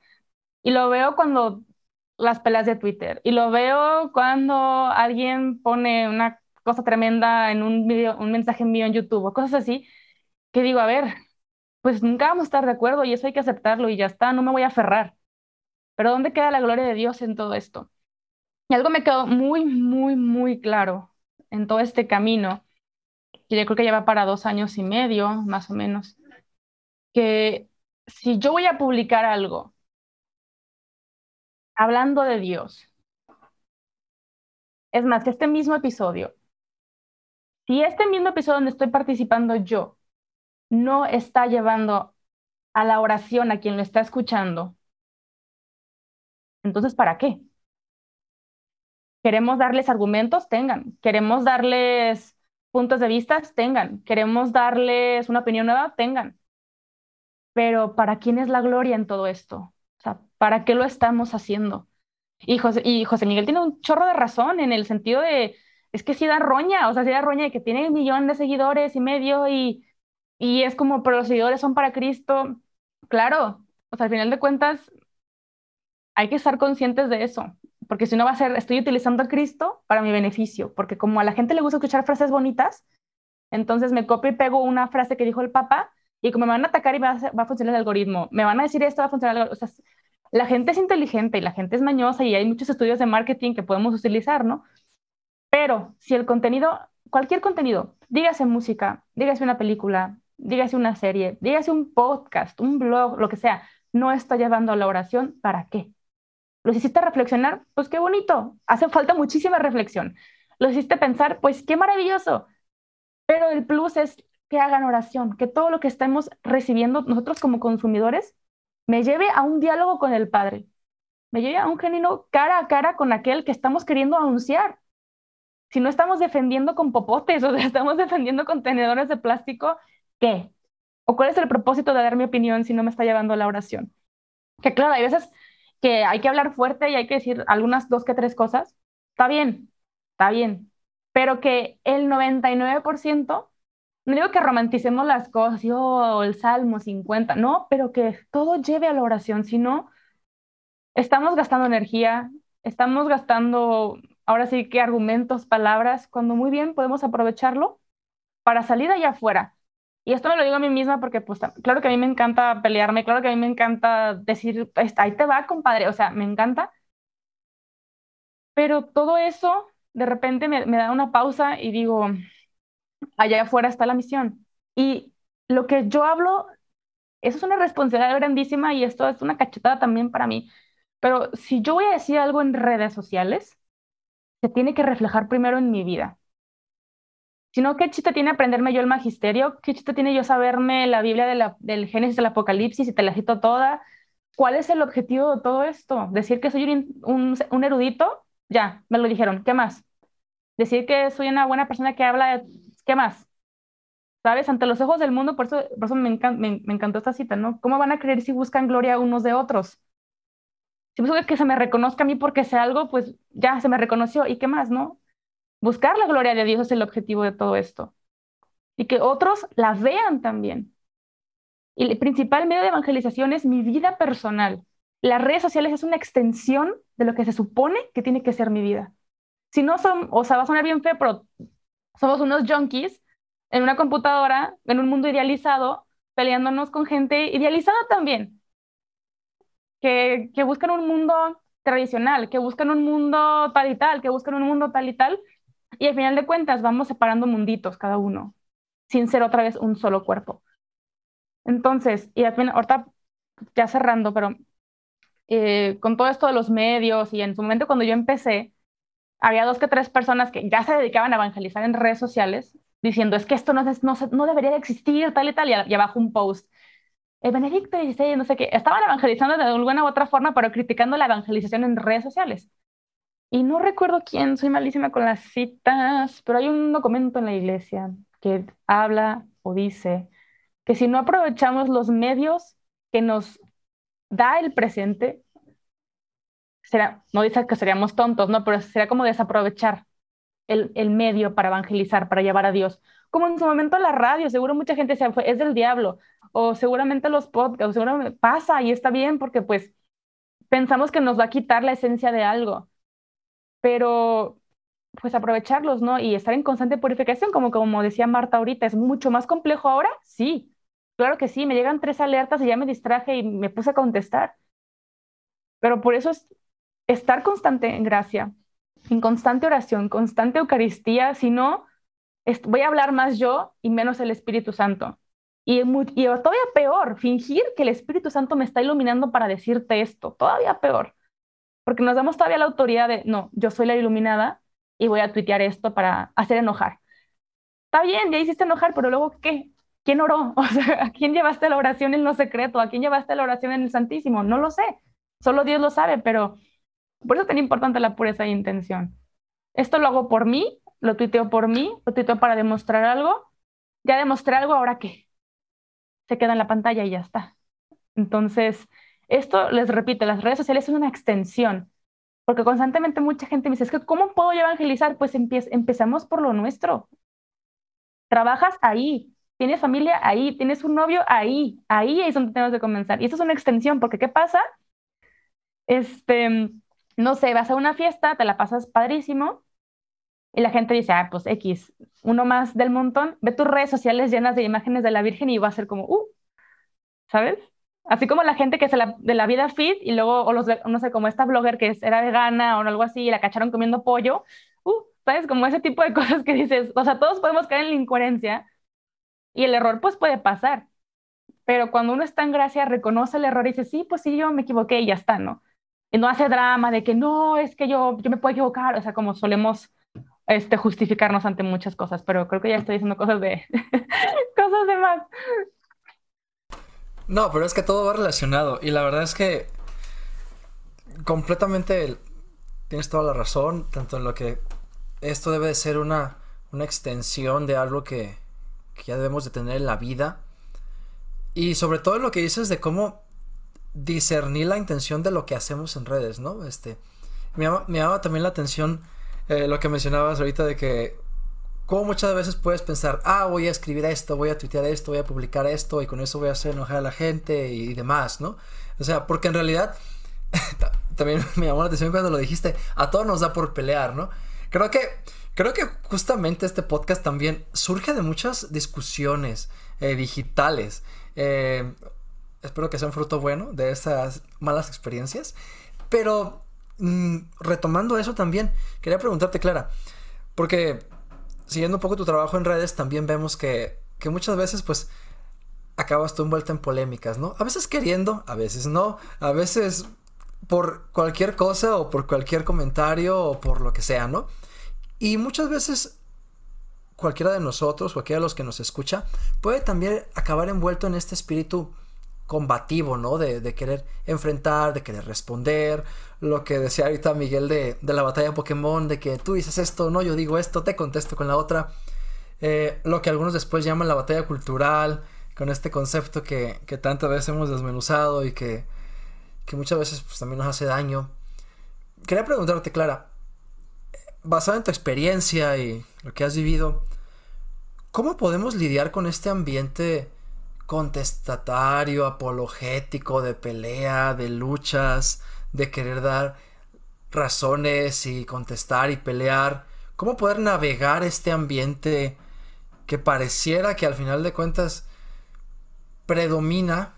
S5: Y lo veo cuando las peleas de Twitter, y lo veo cuando alguien pone una cosa tremenda en un video, un mensaje mío en YouTube o cosas así, que digo, a ver, pues nunca vamos a estar de acuerdo y eso hay que aceptarlo y ya está, no me voy a aferrar. Pero ¿dónde queda la gloria de Dios en todo esto? Y algo me quedó muy, muy, muy claro en todo este camino, que yo creo que lleva para dos años y medio, más o menos, que si yo voy a publicar algo hablando de Dios, es más, este mismo episodio, si este mismo episodio donde estoy participando yo no está llevando a la oración a quien lo está escuchando, entonces, ¿para qué? ¿Queremos darles argumentos? Tengan. ¿Queremos darles puntos de vista? Tengan. ¿Queremos darles una opinión nueva? Tengan. Pero ¿para quién es la gloria en todo esto? O sea, ¿para qué lo estamos haciendo? Y José, y José Miguel tiene un chorro de razón en el sentido de, es que si da roña, o sea, si da roña de que tiene un millón de seguidores y medio y, y es como, pero los seguidores son para Cristo. Claro, o sea, al final de cuentas, hay que estar conscientes de eso, porque si no va a ser, estoy utilizando a Cristo para mi beneficio, porque como a la gente le gusta escuchar frases bonitas, entonces me copio y pego una frase que dijo el Papa y como me van a atacar y va a, funcionar el algoritmo, me van a decir esto, va a funcionar, o sea, la gente es inteligente y la gente es mañosa y hay muchos estudios de marketing que podemos utilizar, ¿no? Pero si el contenido, cualquier contenido, dígase música, dígase una película, dígase una serie, dígase un podcast, un blog, lo que sea, no está llevando a la oración, ¿para qué? ¿Los hiciste reflexionar? Pues qué bonito. Hace falta muchísima reflexión. ¿Los hiciste pensar? Pues qué maravilloso. Pero el plus es que hagan oración, que todo lo que estemos recibiendo nosotros como consumidores me lleve a un diálogo con el Padre, me lleve a un genuino cara a cara con aquel que estamos queriendo anunciar. Si no estamos defendiendo con popotes o estamos defendiendo con tenedores de plástico, ¿qué? ¿O cuál es el propósito de dar mi opinión si no me está llevando a la oración? Que claro, hay veces que hay que hablar fuerte y hay que decir algunas dos que tres cosas, está bien, está bien, pero que el 99%, no digo que romanticemos las cosas, yo oh, el Salmo 50, no, pero que todo lleve a la oración, si no, estamos gastando energía, estamos gastando ahora sí que argumentos, palabras, cuando muy bien podemos aprovecharlo para salir allá afuera y esto me lo digo a mí misma porque, pues, claro que a mí me encanta pelearme, claro que a mí me encanta decir, ahí te va, compadre, o sea, me encanta. Pero todo eso, de repente me, me da una pausa y digo, allá afuera está la misión. Y lo que yo hablo, eso es una responsabilidad grandísima y esto es una cachetada también para mí. Pero si yo voy a decir algo en redes sociales, se tiene que reflejar primero en mi vida. Si no, ¿qué chiste tiene aprenderme yo el magisterio? ¿Qué chiste tiene yo saberme la Biblia de del Génesis del Apocalipsis y te la cito toda? ¿Cuál es el objetivo de todo esto? ¿Decir que soy un, erudito? Ya, me lo dijeron. ¿Qué más? Decir que soy una buena persona que habla, ¿qué más? ¿Sabes? Ante los ojos del mundo, por eso, por me, me, encantó esta cita, ¿no? ¿Cómo van a creer si buscan gloria unos de otros? Si busco que se me reconozca a mí porque sé algo, pues ya se me reconoció. ¿Y qué más, no? Buscar la gloria de Dios es el objetivo de todo esto. Y que otros la vean también. Y el principal medio de evangelización es mi vida personal. Las redes sociales es una extensión de lo que se supone que tiene que ser mi vida. Si no son, o sea, va a sonar bien feo, pero somos unos junkies en una computadora, en un mundo idealizado, peleándonos con gente idealizada también. que, que buscan un mundo tradicional, que buscan un mundo tal y tal, que buscan un mundo tal y tal, y al final de cuentas vamos separando munditos cada uno, sin ser otra vez un solo cuerpo. Entonces, y ahorita ya cerrando, pero eh, con todo esto de los medios y en su momento cuando yo empecé, había dos que tres personas que ya se dedicaban a evangelizar en redes sociales diciendo es que esto no, no, no debería de existir, tal y tal, y, abajo un post. El Benedicto XVI, no sé qué, estaban evangelizando de alguna u otra forma, pero criticando la evangelización en redes sociales. Y no recuerdo quién, soy malísima con las citas, pero hay un documento en la iglesia que habla o dice que si no aprovechamos los medios que nos da el presente, será, no dice que seríamos tontos, no, pero será como desaprovechar el, el, medio para evangelizar, para llevar a Dios. Como en su momento la radio, seguro mucha gente se fue, es del diablo, o seguramente los podcasts, seguramente pasa y está bien porque pues pensamos que nos va a quitar la esencia de algo, pero pues aprovecharlos, ¿no? Y estar en constante purificación, como, como decía Marta ahorita, ¿es mucho más complejo ahora? Sí, claro que sí, me llegan tres alertas y ya me distraje y me puse a contestar. Pero por eso es estar constante en gracia, en constante oración, constante Eucaristía, si no, voy a hablar más yo y menos el Espíritu Santo. Y, y todavía peor, fingir que el Espíritu Santo me está iluminando para decirte esto, todavía peor, porque nos damos todavía la autoridad de, no, yo soy la iluminada y voy a tuitear esto para hacer enojar. Está bien, ya hiciste enojar, pero luego, ¿qué? ¿Quién oró? O sea, ¿a quién llevaste la oración en lo secreto? ¿A quién llevaste la oración en el Santísimo? No lo sé, solo Dios lo sabe, pero por eso es tan importante la pureza de intención. Esto lo hago por mí, lo tuiteo por mí, lo tuiteo para demostrar algo. Ya demostré algo, ¿ahora qué? Se queda en la pantalla y ya está. Entonces, esto, les repito, las redes sociales son una extensión, porque constantemente mucha gente me dice, es que ¿cómo puedo evangelizar? Pues empezamos por lo nuestro. Trabajas ahí, tienes familia ahí, tienes un novio ahí, ahí es donde tenemos que comenzar. Y esto es una extensión, porque ¿qué pasa? Este, no sé, vas a una fiesta, te la pasas padrísimo y la gente dice, ah, pues X, uno más del montón, ve tus redes sociales llenas de imágenes de la Virgen y va a ser como, uh, ¿sabes? Así como la gente que se la, de la vida fit y luego, o los, no sé, como esta blogger que era vegana o algo así y la cacharon comiendo pollo, uh, ¿sabes? Como ese tipo de cosas que dices, o sea, todos podemos caer en la incoherencia y el error pues puede pasar. Pero cuando uno está en gracia, reconoce el error y dice, sí, pues sí, yo me equivoqué y ya está, ¿no? Y no hace drama de que no, es que yo, yo me puedo equivocar, o sea, como solemos este, justificarnos ante muchas cosas, pero creo que ya estoy diciendo cosas de, cosas de más.
S4: No, pero es que todo va relacionado y la verdad es que completamente tienes toda la razón, tanto en lo que esto debe de ser una, una extensión de algo que, que ya debemos de tener en la vida y sobre todo lo que dices de cómo discernir la intención de lo que hacemos en redes, ¿no? Este, me llama, también la atención eh, lo que mencionabas ahorita de que como muchas veces puedes pensar, ah, voy a escribir esto, voy a tuitear esto, voy a publicar esto y con eso voy a hacer enojar a la gente y, demás, ¿no? O sea, porque en realidad también me llamó la atención cuando lo dijiste, a todos nos da por pelear, ¿no? Creo que creo que justamente este podcast también surge de muchas discusiones eh, digitales. Eh, espero que sea un fruto bueno de esas malas experiencias. Pero mm, retomando eso también, quería preguntarte, Clara, porque siguiendo un poco tu trabajo en redes, también vemos que, que muchas veces, pues, acabas tú envuelta en polémicas, ¿no? A veces queriendo, a veces no, a veces por cualquier cosa o por cualquier comentario o por lo que sea, ¿no? Y muchas veces cualquiera de nosotros, cualquiera de los que nos escucha, puede también acabar envuelto en este espíritu combativo, ¿no? De, querer enfrentar, de querer responder. Lo que decía ahorita Miguel de, la batalla Pokémon, de que tú dices esto, no, yo digo esto, te contesto con la otra. Eh, lo que algunos después llaman la batalla cultural, con este concepto que, que tantas veces hemos desmenuzado y que, que muchas veces pues, también nos hace daño. Quería preguntarte, Clara, basado en tu experiencia y lo que has vivido, ¿cómo podemos lidiar con este ambiente contestatario, apologético, de pelea, de luchas, de querer dar razones y contestar y pelear. ¿Cómo poder navegar este ambiente que pareciera que al final de cuentas predomina,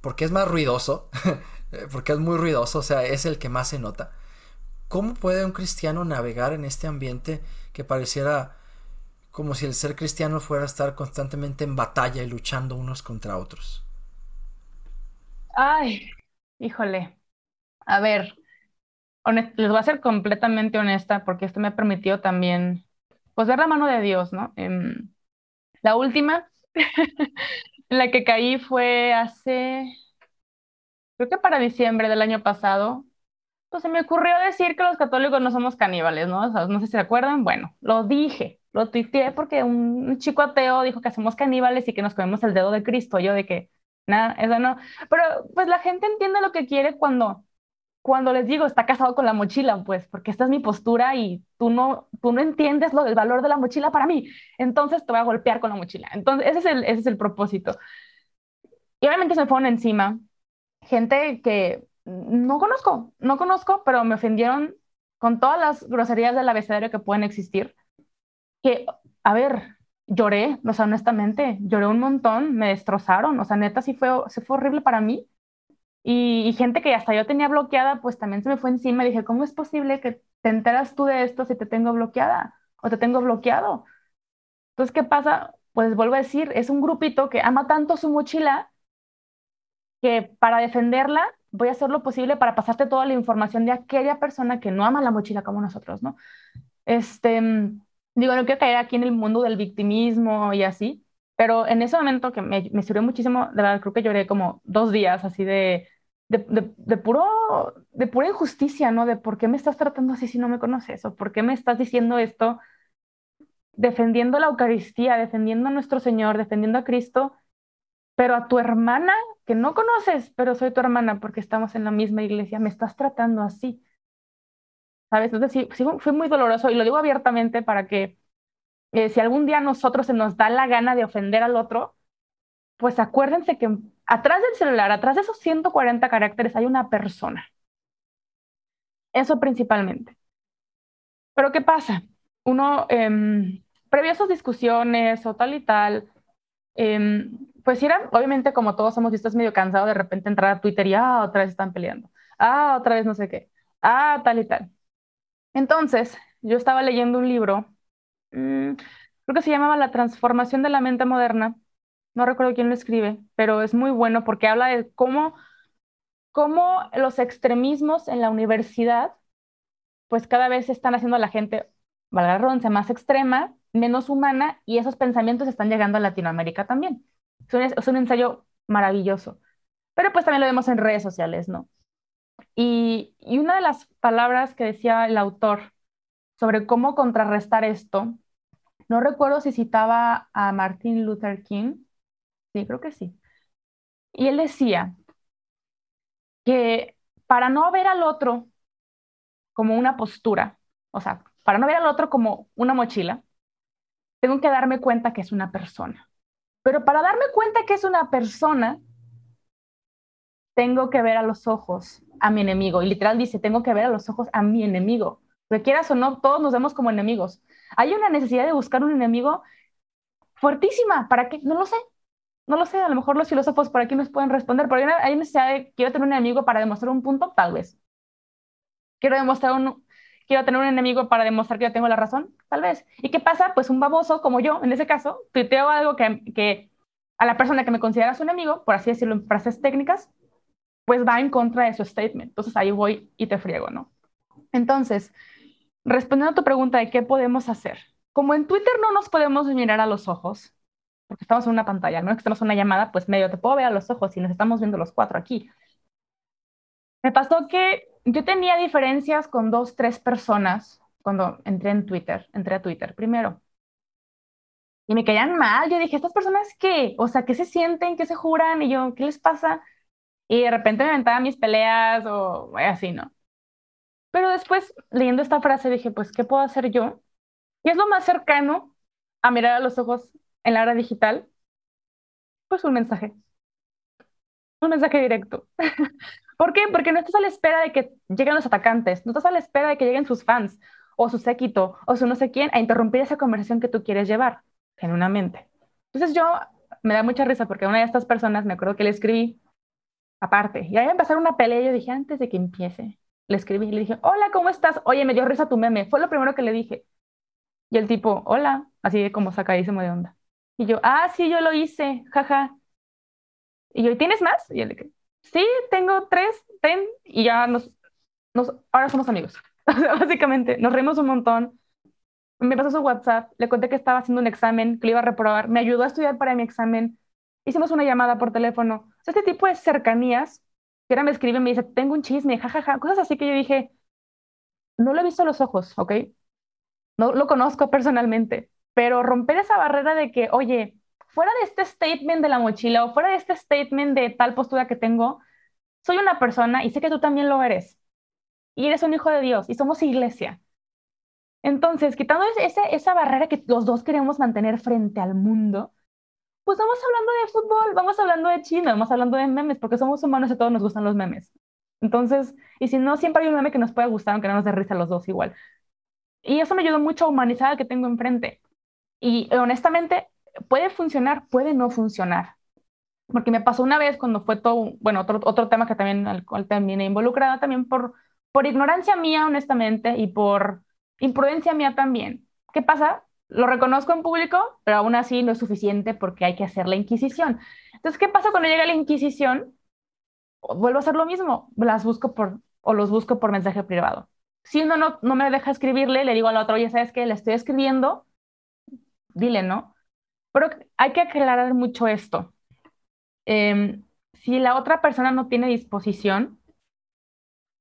S4: porque es más ruidoso, porque es muy ruidoso, o sea, es el que más se nota. ¿Cómo puede un cristiano navegar en este ambiente que pareciera como si el ser cristiano fuera a estar constantemente en batalla y luchando unos contra otros?
S5: Ay, híjole. A ver, les voy a ser completamente honesta porque esto me ha permitido también, pues, ver la mano de Dios, ¿no? Em, la última en la que caí fue hace, creo que para diciembre del año pasado. Pues se me ocurrió decir que los católicos no somos caníbales, ¿no? no sé si se acuerdan. Bueno, lo dije, lo tuiteé porque un chico ateo dijo que somos caníbales y que nos comemos el dedo de Cristo. Yo de que, nada, eso no. Pero pues la gente entiende lo que quiere cuando cuando les digo, está casado con la mochila, pues, porque esta es mi postura y tú no, tú no entiendes lo del valor de la mochila para mí, entonces te voy a golpear con la mochila. Entonces, ese es el, ese es el propósito. Y obviamente se me fueron encima gente que no conozco, no conozco, pero me ofendieron con todas las groserías del abecedario que pueden existir. Que, a ver, lloré, o sea, honestamente, lloré un montón, me destrozaron, o sea, neta, sí fue, sí fue horrible para mí y, gente que hasta yo tenía bloqueada, pues también se me fue encima y dije, ¿cómo es posible que te enteras tú de esto si te tengo bloqueada o te tengo bloqueado? Entonces, ¿qué pasa? Pues vuelvo a decir, es un grupito que ama tanto su mochila que para defenderla voy a hacer lo posible para pasarte toda la información de aquella persona que no ama la mochila como nosotros, ¿no? Este, digo, no quiero caer aquí en el mundo del victimismo y así, pero en ese momento que me, me sirvió muchísimo, de verdad, creo que lloré como dos días así de, de, puro, de pura injusticia, ¿no? De por qué me estás tratando así si no me conoces, o por qué me estás diciendo esto, defendiendo la Eucaristía, defendiendo a nuestro Señor, defendiendo a Cristo, pero a tu hermana, que no conoces, pero soy tu hermana porque estamos en la misma iglesia, me estás tratando así. ¿Sabes? Entonces sí, sí fue muy doloroso y lo digo abiertamente para que eh, si algún día a nosotros se nos da la gana de ofender al otro, pues acuérdense que atrás del celular, atrás de esos 140 caracteres, hay una persona. Eso principalmente. Pero ¿qué pasa? Uno, eh, previo a esas discusiones o tal y tal, eh, pues era, obviamente como todos hemos visto, es medio cansado de repente entrar a Twitter y, ah, otra vez están peleando, ah, otra vez no sé qué, ah, tal y tal. Entonces, yo estaba leyendo un libro, mmm, creo que se llamaba La transformación de la mente moderna, no recuerdo quién lo escribe, pero es muy bueno porque habla de cómo, cómo los extremismos en la universidad, pues cada vez están haciendo a la gente, valga la más extrema, menos humana, y esos pensamientos están llegando a Latinoamérica también. Es un, es un ensayo maravilloso. Pero pues también lo vemos en redes sociales, ¿no? Y, y una de las palabras que decía el autor sobre cómo contrarrestar esto, no recuerdo si citaba a Martin Luther King, Sí, creo que sí. Y él decía que para no ver al otro como una postura, o sea, para no ver al otro como una mochila, tengo que darme cuenta que es una persona. Pero para darme cuenta que es una persona, tengo que ver a los ojos a mi enemigo. Y literal dice, tengo que ver a los ojos a mi enemigo. Que quieras o no, todos nos vemos como enemigos. Hay una necesidad de buscar un enemigo fuertísima. ¿Para qué? No lo sé no lo sé, a lo mejor los filósofos por aquí nos pueden responder, pero hay, necesidad de, quiero tener un enemigo para demostrar un punto, tal vez. Quiero demostrar un, quiero tener un enemigo para demostrar que yo tengo la razón, tal vez. ¿Y qué pasa? Pues un baboso como yo, en ese caso, tuiteo algo que, que a la persona que me considera su enemigo, por así decirlo en frases técnicas, pues va en contra de su statement. Entonces ahí voy y te friego, ¿no? Entonces, respondiendo a tu pregunta de qué podemos hacer. Como en Twitter no nos podemos mirar a los ojos, porque estamos en una pantalla, no que estamos en una llamada, pues medio te puedo ver a los ojos y nos estamos viendo los cuatro aquí. Me pasó que yo tenía diferencias con dos, tres personas cuando entré en Twitter, entré a Twitter primero. Y me caían mal, yo dije, ¿estas personas qué? O sea, ¿qué se sienten? ¿Qué se juran? Y yo, ¿qué les pasa? Y de repente me inventaban mis peleas o así, ¿no? Pero después, leyendo esta frase, dije, pues, ¿qué puedo hacer yo? ¿Qué es lo más cercano a mirar a los ojos en la era digital? Pues un mensaje. Un mensaje directo. ¿Por qué? Porque no estás a la espera de que lleguen los atacantes, no estás a la espera de que lleguen sus fans o su séquito o su no sé quién a interrumpir esa conversación que tú quieres llevar, genuinamente. Entonces yo me da mucha risa porque una de estas personas, me acuerdo que le escribí aparte. Y ahí empezar una pelea yo dije, antes de que empiece, le escribí y le dije, hola, ¿cómo estás? Oye, me dio risa tu meme. Fue lo primero que le dije. Y el tipo, hola, así como sacadísimo de onda. Y yo, ah, sí, yo lo hice, jaja. Y yo, ¿tienes más? Y él, sí, tengo tres, ten. Y ya nos, nos, ahora somos amigos. Básicamente, nos reímos un montón. Me pasó su WhatsApp, le conté que estaba haciendo un examen, que le iba a reprobar, me ayudó a estudiar para mi examen. Hicimos una llamada por teléfono. este tipo de cercanías, que ahora me escribe me dice, tengo un chisme, jajaja, cosas así que yo dije, no lo he visto a los ojos, ¿ok? No lo conozco personalmente, pero romper esa barrera de que, oye, fuera de este statement de la mochila o fuera de este statement de tal postura que tengo, soy una persona y sé que tú también lo eres. Y eres un hijo de Dios y somos iglesia. Entonces, quitando ese, esa barrera que los dos queremos mantener frente al mundo, pues vamos hablando de fútbol, vamos hablando de China, vamos hablando de memes, porque somos humanos y a todos nos gustan los memes. Entonces, y si no, siempre hay un meme que nos puede gustar, aunque no nos dé risa los dos igual. Y eso me ayudó mucho a humanizar al que tengo enfrente. Y honestamente, puede funcionar, puede no funcionar. Porque me pasó una vez cuando fue todo, bueno, otro, otro tema que también, al cual también he involucrada, también por, por ignorancia mía, honestamente, y por imprudencia mía también. ¿Qué pasa? Lo reconozco en público, pero aún así no es suficiente porque hay que hacer la Inquisición. Entonces, ¿qué pasa cuando llega la Inquisición? Vuelvo a hacer lo mismo, las busco por, o los busco por mensaje privado. Si uno no, no me deja escribirle, le digo a la otra, oye, ¿sabes qué? Le estoy escribiendo, dile, ¿no? Pero hay que aclarar mucho esto. Em, si la otra persona no tiene disposición,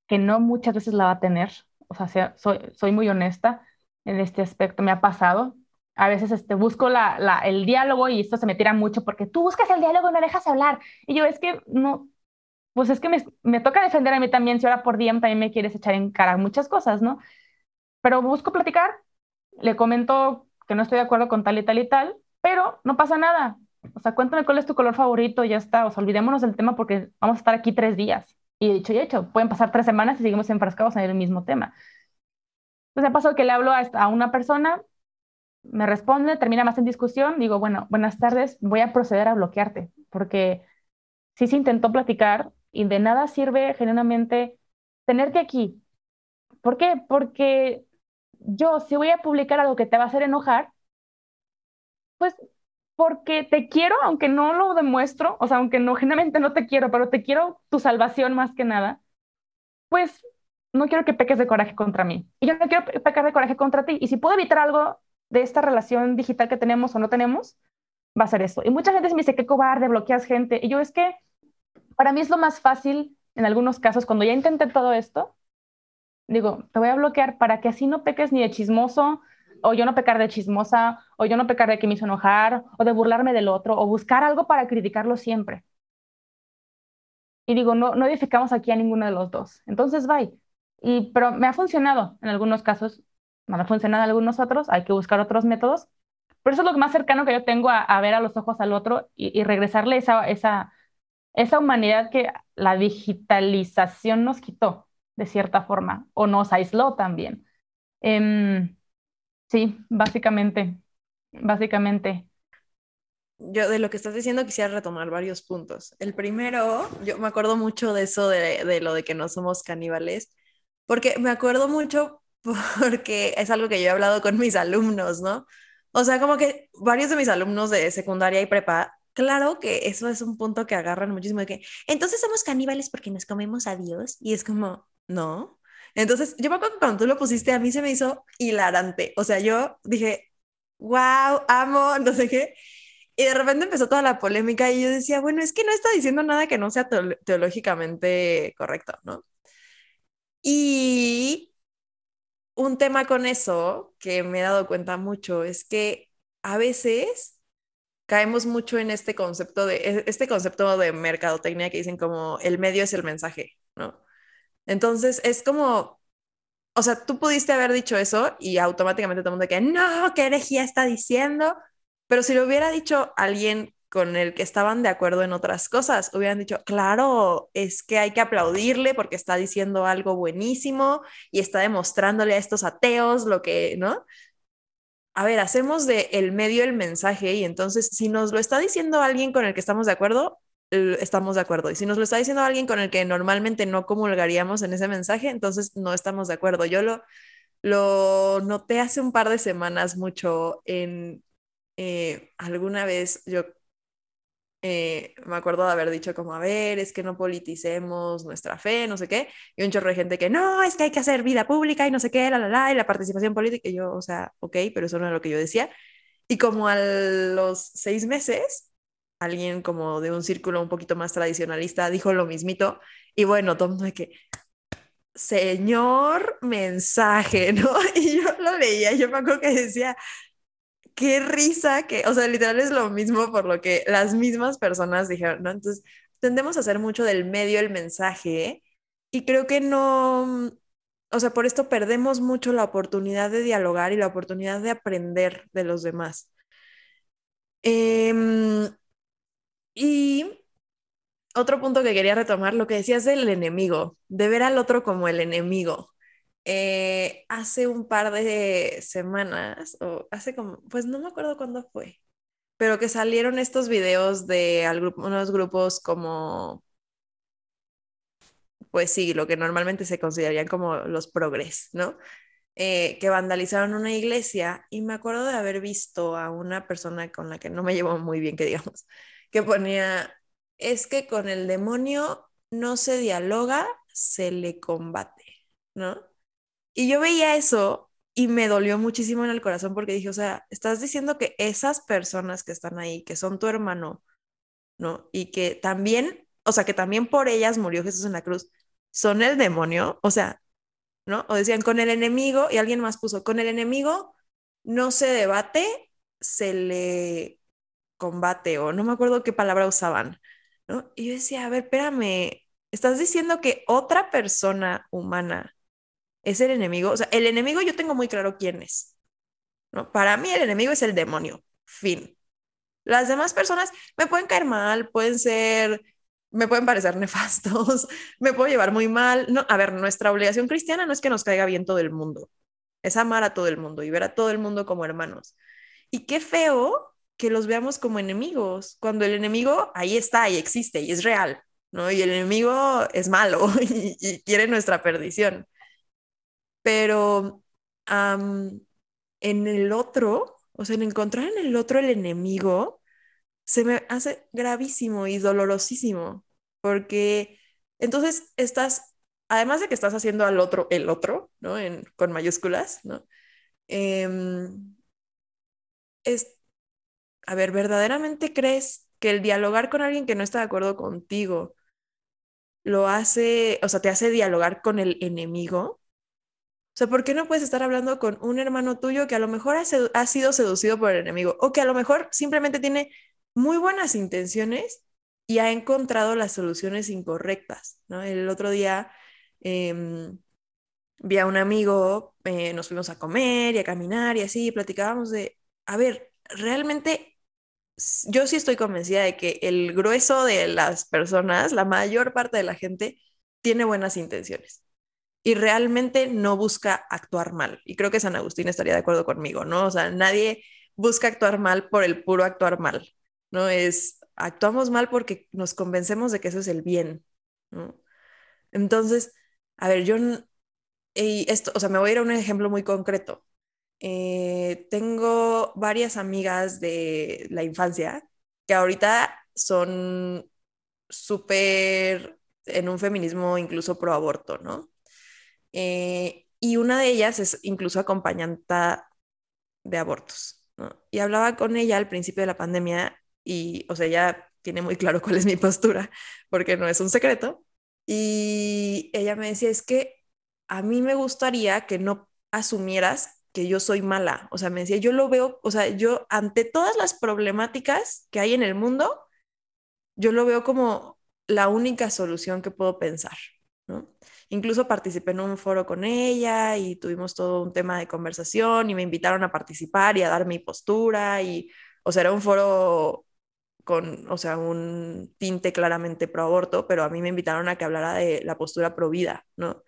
S5: que no muchas veces la va a tener, o sea, soy, soy muy honesta en este aspecto, me ha pasado. A veces este, busco la, la, el diálogo y esto se me tira mucho porque tú buscas el diálogo y no dejas hablar. Y yo es que no, pues es que me, me toca defender a mí también, si ahora por DM también me quieres echar en cara muchas cosas, ¿no? Pero busco platicar, le comento que no estoy de acuerdo con tal y tal y tal, pero no pasa nada. O sea, cuéntame cuál es tu color favorito ya está. O sea, olvidémonos del tema porque vamos a estar aquí tres días. Y dicho y hecho, pueden pasar tres semanas y seguimos enfrascados en el mismo tema. Entonces, ha pasado que le hablo a una persona, me responde, termina más en discusión, digo, bueno, buenas tardes, voy a proceder a bloquearte, porque sí se intentó platicar y de nada sirve genuinamente tenerte aquí. ¿Por qué? Porque yo, si voy a publicar algo que te va a hacer enojar, pues porque te quiero, aunque no lo demuestro, o sea, aunque no, generalmente no te quiero, pero te quiero tu salvación más que nada, pues no quiero que peques de coraje contra mí. Y yo no quiero pecar de coraje contra ti. Y si puedo evitar algo de esta relación digital que tenemos o no tenemos, va a ser eso. Y mucha gente me dice, qué cobarde, bloqueas gente. Y yo es que para mí es lo más fácil en algunos casos, cuando ya intenté todo esto, digo, te voy a bloquear para que así no peques ni de chismoso, o yo no pecar de chismosa, o yo no pecar de que me hizo enojar, o de burlarme del otro, o buscar algo para criticarlo siempre. Y digo, no, no edificamos aquí a ninguno de los dos. Entonces, bye. Y, pero me ha funcionado en algunos casos, no me ha funcionado en algunos otros, hay que buscar otros métodos. Pero eso es lo más cercano que yo tengo a, ver a los ojos al otro y, y regresarle esa, esa, esa humanidad que la digitalización nos quitó, de cierta forma, o nos aisló también. Em, Sí, básicamente, básicamente.
S2: Yo de lo que estás diciendo quisiera retomar varios puntos. El primero, yo me acuerdo mucho de eso de, de lo de que no somos caníbales, porque me acuerdo mucho porque es algo que yo he hablado con mis alumnos, ¿no? O sea, como que varios de mis alumnos de secundaria y prepa, claro que eso es un punto que agarran muchísimo de que, entonces somos caníbales porque nos comemos a Dios y es como, no, entonces, yo me acuerdo que cuando tú lo pusiste, a mí se me hizo hilarante. O sea, yo dije, wow, amo, no sé qué. Y de repente empezó toda la polémica y yo decía, bueno, es que no está diciendo nada que no sea teológicamente correcto, ¿no? Y un tema con eso que me he dado cuenta mucho es que a veces caemos mucho en este concepto de e-, este concepto de mercadotecnia que dicen como el medio es el mensaje, ¿no? Entonces es como, o sea, tú pudiste haber dicho eso y automáticamente todo el mundo que, no, qué herejía está diciendo, pero si lo hubiera dicho alguien con el que estaban de acuerdo en otras cosas, hubieran dicho, claro, es que hay que aplaudirle porque está diciendo algo buenísimo y está demostrándole a estos ateos lo que, ¿no? A ver, hacemos de el medio el mensaje y entonces si nos lo está diciendo alguien con el que estamos de acuerdo, estamos de acuerdo. Y si nos lo está diciendo alguien con el que normalmente no comulgaríamos en ese mensaje, entonces no estamos de acuerdo. Yo lo, lo noté hace un par de semanas mucho en eh, alguna vez yo eh, me acuerdo de haber dicho como, a ver, es que no politicemos nuestra fe, no sé qué, y un chorro de gente que, no, es que hay que hacer vida pública y no sé qué, la, la, la, y la participación política, y yo, o sea, ok, pero eso no es lo que yo decía. Y como a los seis meses, alguien como de un círculo un poquito más tradicionalista dijo lo mismito, y bueno, todo de que, señor mensaje, ¿no? Y yo lo leía, yo me acuerdo que decía, qué risa que, o sea, literal es lo mismo por lo que las mismas personas dijeron, ¿no? Entonces, tendemos a hacer mucho del medio el mensaje y creo que no, o sea, por esto perdemos mucho la oportunidad de dialogar y la oportunidad de aprender de los demás. Em, y otro punto que quería retomar, lo que decías del enemigo, de ver al otro como el enemigo. Eh, hace un par de semanas, o hace como, pues no me acuerdo cuándo fue, pero que salieron estos videos de unos grupos como, pues sí, lo que normalmente se considerarían como los progres, ¿no? Eh, que vandalizaron una iglesia y me acuerdo de haber visto a una persona con la que no me llevo muy bien, que digamos, que ponía, es que con el demonio no se dialoga, se le combate, ¿no? Y yo veía eso y me dolió muchísimo en el corazón porque dije, o sea, estás diciendo que esas personas que están ahí, que son tu hermano, ¿no? Y que también, o sea, que también por ellas murió Jesús en la cruz, son el demonio, o sea, ¿no? O decían, con el enemigo, y alguien más puso, con el enemigo no se debate, se le combate, o no me acuerdo qué palabra usaban, ¿no? Y yo decía, a ver, espérame, estás diciendo que otra persona humana es el enemigo. O sea, el enemigo yo tengo muy claro quién es. ¿no? Para mí el enemigo es el demonio. Fin. Las demás personas me pueden caer mal, pueden ser, me pueden parecer nefastos, me puedo llevar muy mal. No, a ver, nuestra obligación cristiana no es que nos caiga bien todo el mundo, es amar a todo el mundo y ver a todo el mundo como hermanos. Y qué feo que los veamos como enemigos, cuando el enemigo ahí está y existe y es real, ¿no? Y el enemigo es malo y quiere nuestra perdición pero en el otro, o sea, en encontrar en el otro el enemigo, se me hace gravísimo y dolorosísimo, porque entonces estás, además de que estás haciendo al otro el otro, ¿no? En, con mayúsculas, ¿no? Em, es, a ver, ¿verdaderamente crees que el dialogar con alguien que no está de acuerdo contigo lo hace, o sea, te hace dialogar con el enemigo? O sea, ¿por qué no puedes estar hablando con un hermano tuyo que a lo mejor ha, sido seducido por el enemigo o que a lo mejor simplemente tiene muy buenas intenciones y ha encontrado las soluciones incorrectas? ¿no? El otro día em, vi a un amigo, eh, nos fuimos a comer y a caminar y así, y platicábamos de, a ver, realmente yo sí estoy convencida de que el grueso de las personas, la mayor parte de la gente, tiene buenas intenciones y realmente no busca actuar mal. Y creo que San Agustín estaría de acuerdo conmigo, ¿no? O sea, nadie busca actuar mal por el puro actuar mal, ¿no? Es, actuamos mal porque nos convencemos de que eso es el bien, ¿no? Entonces, a ver, yo, y esto, o sea, me voy a ir a un ejemplo muy concreto. Eh, tengo varias amigas de la infancia que ahorita son súper en un feminismo incluso pro aborto, ¿no? Eh, y una de ellas es incluso acompañanta de abortos. Y hablaba con ella al principio de la pandemia y, o sea, ella tiene muy claro cuál es mi postura, porque no es un secreto. Y ella me decía, es que a mí me gustaría que no asumieras que yo soy mala. O sea, me decía, yo lo veo, o sea, yo ante todas las problemáticas que hay en el mundo, yo lo veo como la única solución que puedo pensar, ¿no? Incluso participé en un foro con ella y tuvimos todo un tema de conversación y me invitaron a participar y a dar mi postura y, o sea, era un foro con, o sea, un tinte claramente pro aborto, pero a mí me invitaron a que hablara de la postura pro vida, ¿no?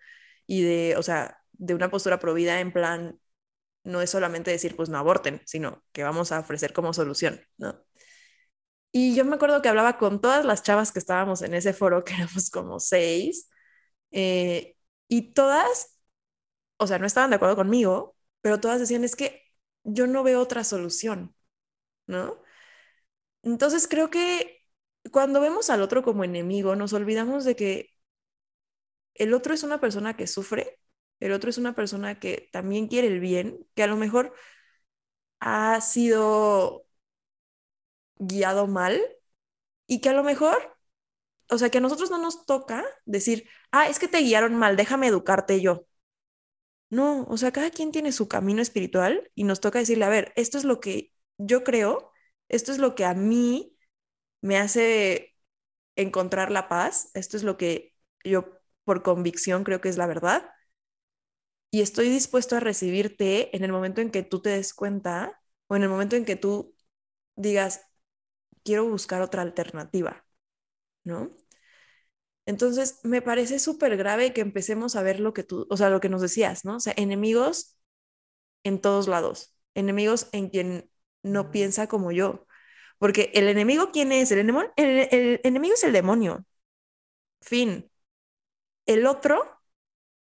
S2: Y de, o sea, de una postura pro vida en plan, no es solamente decir, pues no aborten, sino que vamos a ofrecer como solución, ¿no? Y yo me acuerdo que hablaba con todas las chavas que estábamos en ese foro, que éramos como seis, eh, y todas, o sea, no estaban de acuerdo conmigo, pero todas decían, es que yo no veo otra solución, ¿no? Entonces creo que cuando vemos al otro como enemigo, nos olvidamos de que el otro es una persona que sufre, el otro es una persona que también quiere el bien, que a lo mejor ha sido guiado mal y que a lo mejor, o sea, que a nosotros no nos toca decir, ah, es que te guiaron mal, déjame educarte yo. No, o sea, cada quien tiene su camino espiritual y nos toca decirle, a ver, esto es lo que yo creo, esto es lo que a mí me hace encontrar la paz, esto es lo que yo por convicción creo que es la verdad. Y estoy dispuesto a recibirte en el momento en que tú te des cuenta o en el momento en que tú digas, quiero buscar otra alternativa, ¿no? Entonces, me parece súper grave que empecemos a ver lo que tú, o sea, lo que nos decías, ¿no? O sea, enemigos en todos lados, enemigos en quien no piensa como yo. Porque el enemigo, ¿quién es? El, enemigo, el, enemigo es el demonio. Fin. El otro,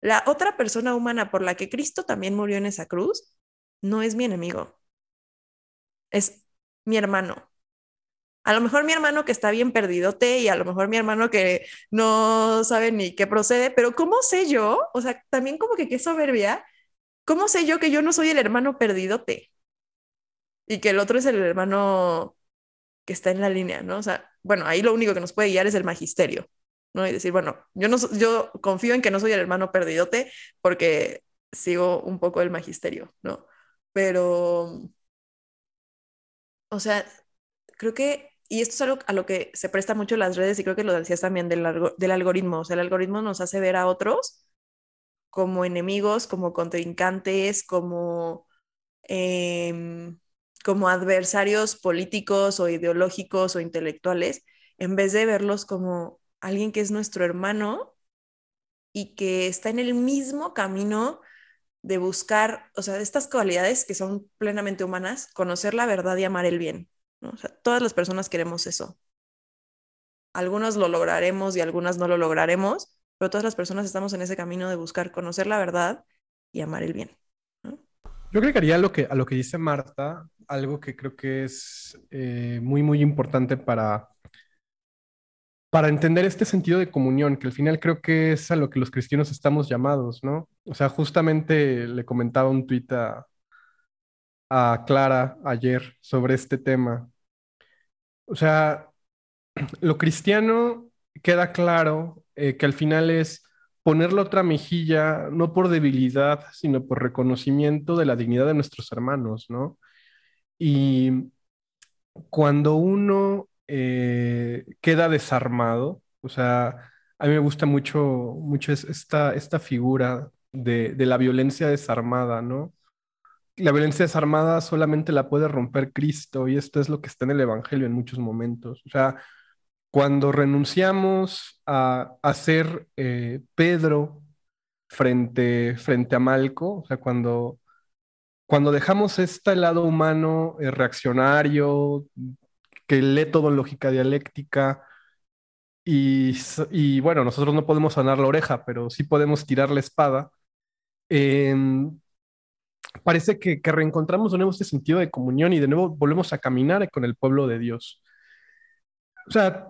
S2: la otra persona humana por la que Cristo también murió en esa cruz, no es mi enemigo. Es mi hermano. A lo mejor mi hermano que está bien perdidote y a lo mejor mi hermano que no sabe ni qué procede, pero ¿cómo sé yo? O sea, también como que qué soberbia. ¿Cómo sé yo que yo no soy el hermano perdidote? Y que el otro es el hermano que está en la línea, ¿no? O sea, bueno, ahí lo único que nos puede guiar es el magisterio, Y decir, bueno, yo, no, yo confío en que no soy el hermano perdidote porque sigo un poco el magisterio, ¿no? Pero, o sea, creo que y esto es algo a lo que se presta mucho las redes y creo que lo decías también del, del algoritmo. O sea, el algoritmo nos hace ver a otros como enemigos, como contrincantes, como, em, como adversarios políticos o ideológicos o intelectuales, en vez de verlos como alguien que es nuestro hermano y que está en el mismo camino de buscar, o sea, de estas cualidades que son plenamente humanas, conocer la verdad y amar el bien todas las personas queremos eso. Algunos lo lograremos y algunas no lo lograremos, pero todas las personas estamos en ese camino de buscar conocer la verdad y amar el bien.
S3: Yo agregaría a lo que, a lo que dice Marta, algo que creo que es eh, muy, muy importante para, para entender este sentido de comunión, que al final creo que es a lo que los cristianos estamos llamados, ¿no? O sea, justamente le comentaba un tuit a, Clara ayer sobre este tema. O sea, lo cristiano queda claro eh, que al final es ponerle otra mejilla, no por debilidad, sino por reconocimiento de la dignidad de nuestros hermanos, ¿no? Y cuando uno eh, queda desarmado, o sea, a mí me gusta mucho, mucho esta, esta figura de, de la violencia desarmada, ¿no? la violencia desarmada solamente la puede romper Cristo y esto es lo que está en el Evangelio en muchos momentos. O sea, cuando renunciamos a, ser eh, Pedro frente, frente a Malco, o sea, cuando, cuando dejamos este lado humano eh, reaccionario, que lee todo en lógica dialéctica, y, bueno, nosotros no podemos sanar la oreja, pero sí podemos tirar la espada. Eh, parece que, reencontramos de nuevo este sentido de comunión y de nuevo volvemos a caminar con el pueblo de Dios. O sea,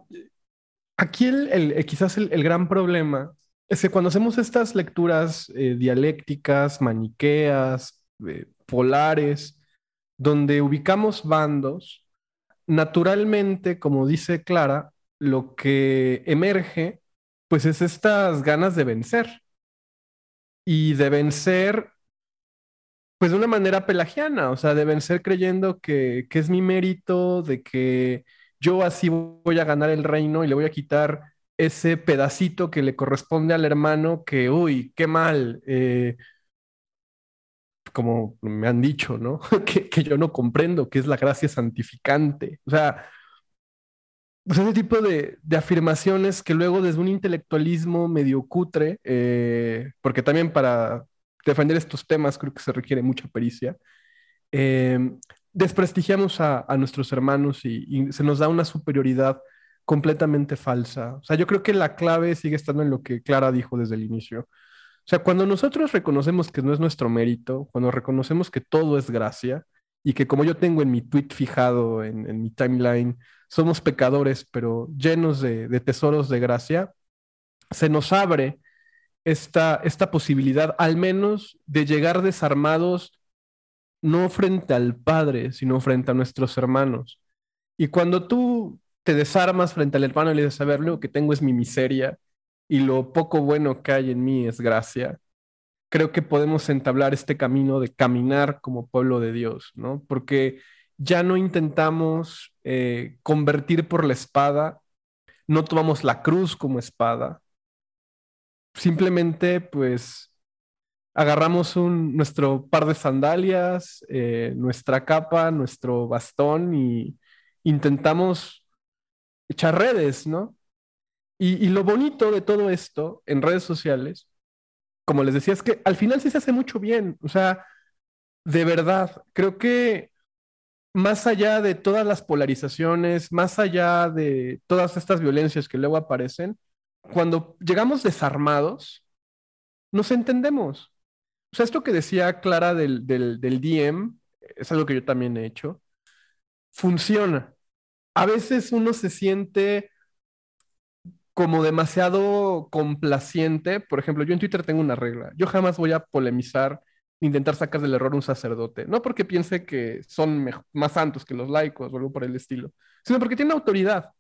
S3: aquí el, quizás el, gran problema es que cuando hacemos estas lecturas eh, dialécticas, maniqueas, eh, polares, donde ubicamos bandos, naturalmente, como dice Clara, lo que emerge, pues es estas ganas de vencer. Y de vencer pues de una manera pelagiana, o sea, deben ser creyendo que, es mi mérito, de que yo así voy a ganar el reino y le voy a quitar ese pedacito que le corresponde al hermano que, uy, qué mal, eh, como me han dicho, ¿no? que, yo no comprendo, que es la gracia santificante. O sea, pues ese tipo de, afirmaciones que luego desde un intelectualismo medio cutre, eh, porque también para defender estos temas creo que se requiere mucha pericia. Eh, desprestigiamos a, nuestros hermanos y, se nos da una superioridad completamente falsa. O sea, yo creo que la clave sigue estando en lo que Clara dijo desde el inicio. O sea, cuando nosotros reconocemos que no es nuestro mérito, cuando reconocemos que todo es gracia y que como yo tengo en mi tweet fijado, en, mi timeline, somos pecadores, pero llenos de, de, tesoros de gracia, se nos abre esta, esta posibilidad, al menos, de llegar desarmados no frente al Padre, sino frente a nuestros hermanos. Y cuando tú te desarmas frente al hermano y le dices, a ver, lo que tengo es mi miseria y lo poco bueno que hay en mí es gracia, creo que podemos entablar este camino de caminar como pueblo de Dios, ¿no? Porque ya no intentamos eh, convertir por la espada, no tomamos la cruz como espada, simplemente pues agarramos un, nuestro par de sandalias, eh, nuestra capa, nuestro bastón y intentamos echar redes, ¿no? Y, lo bonito de todo esto en redes sociales, como les decía, es que al final sí se hace mucho bien. O sea, de verdad, creo que más allá de todas las polarizaciones, más allá de todas estas violencias que luego aparecen, cuando llegamos desarmados, nos entendemos. O sea, esto que decía Clara del, del, del DM, es algo que yo también he hecho, funciona. A veces uno se siente como demasiado complaciente. Por ejemplo, yo en Twitter tengo una regla. Yo jamás voy a polemizar, intentar sacar del error un sacerdote. No porque piense que son más santos que los laicos o algo por el estilo, sino porque tienen autoridad.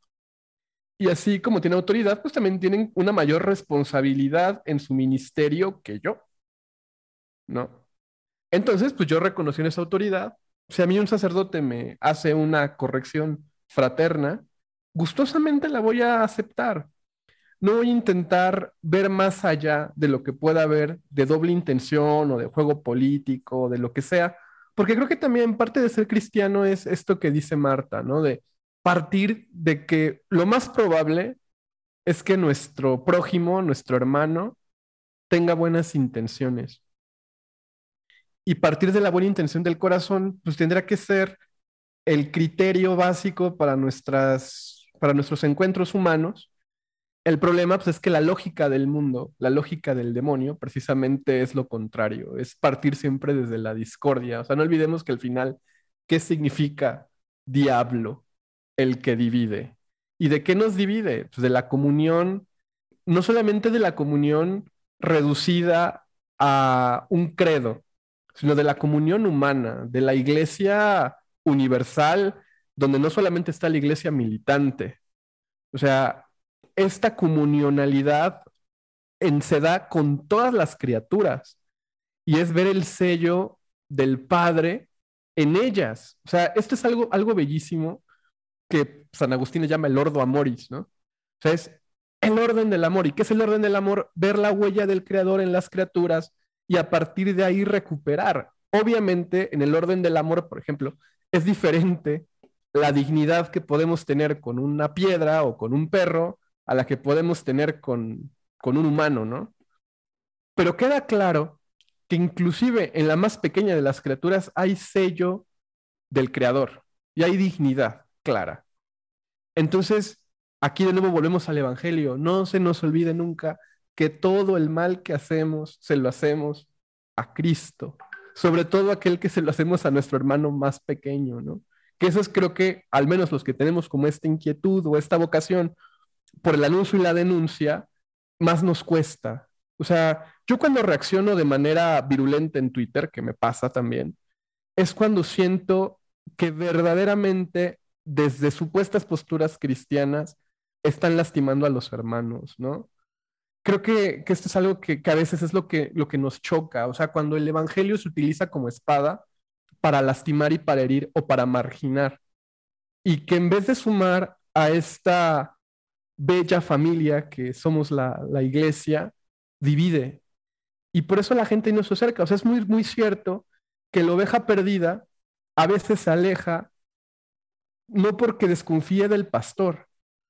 S3: Y así como tienen autoridad, pues también tienen una mayor responsabilidad en su ministerio que yo. ¿no? Entonces, pues yo reconocí en esa autoridad. Si a mí un sacerdote me hace una corrección fraterna, gustosamente la voy a aceptar. No voy a intentar ver más allá de lo que pueda haber de doble intención o de juego político, o de lo que sea, porque creo que también parte de ser cristiano es esto que dice Marta, ¿no? De partir de que lo más probable es que nuestro prójimo, nuestro hermano, tenga buenas intenciones y partir de la buena intención del corazón, pues tendrá que ser el criterio básico para, nuestras, para nuestros encuentros humanos. El problema pues, es que la lógica del mundo, la lógica del demonio, precisamente es lo contrario, es partir siempre desde la discordia. O sea, no olvidemos que al final, ¿qué significa diablo? El que divide. ¿Y de qué nos divide? Pues de la comunión, no solamente de la comunión reducida a un credo, sino de la comunión humana, de la iglesia universal, donde no solamente está la iglesia militante. O sea, esta comunionalidad en, se da con todas las criaturas y es ver el sello del Padre en ellas. O sea, esto es algo, algo bellísimo que San Agustín le llama el ordo amoris, ¿no? O sea, es el orden del amor. ¿Y qué es el orden del amor? Ver la huella del Creador en las criaturas y a partir de ahí recuperar. Obviamente, en el orden del amor, por ejemplo, es diferente la dignidad que podemos tener con una piedra o con un perro a la que podemos tener con, con un humano, ¿no? Pero queda claro que inclusive en la más pequeña de las criaturas hay sello del creador y hay dignidad clara. Entonces, aquí de nuevo volvemos al Evangelio. No se nos olvide nunca que todo el mal que hacemos se lo hacemos a Cristo, sobre todo aquel que se lo hacemos a nuestro hermano más pequeño, ¿no? Que eso es creo que al menos los que tenemos como esta inquietud o esta vocación por el anuncio y la denuncia, más nos cuesta. O sea, yo cuando reacciono de manera virulenta en Twitter, que me pasa también, es cuando siento que verdaderamente desde supuestas posturas cristianas están lastimando a los hermanos, ¿no? creo que, esto es algo que, a veces es lo que, lo que nos choca. O sea, cuando el Evangelio se utiliza como espada para lastimar y para herir o para marginar. Y que en vez de sumar a esta bella familia que somos la, la iglesia, divide. Y por eso la gente no se acerca. O sea, es muy, muy cierto que la oveja perdida a veces se aleja no porque desconfíe del pastor,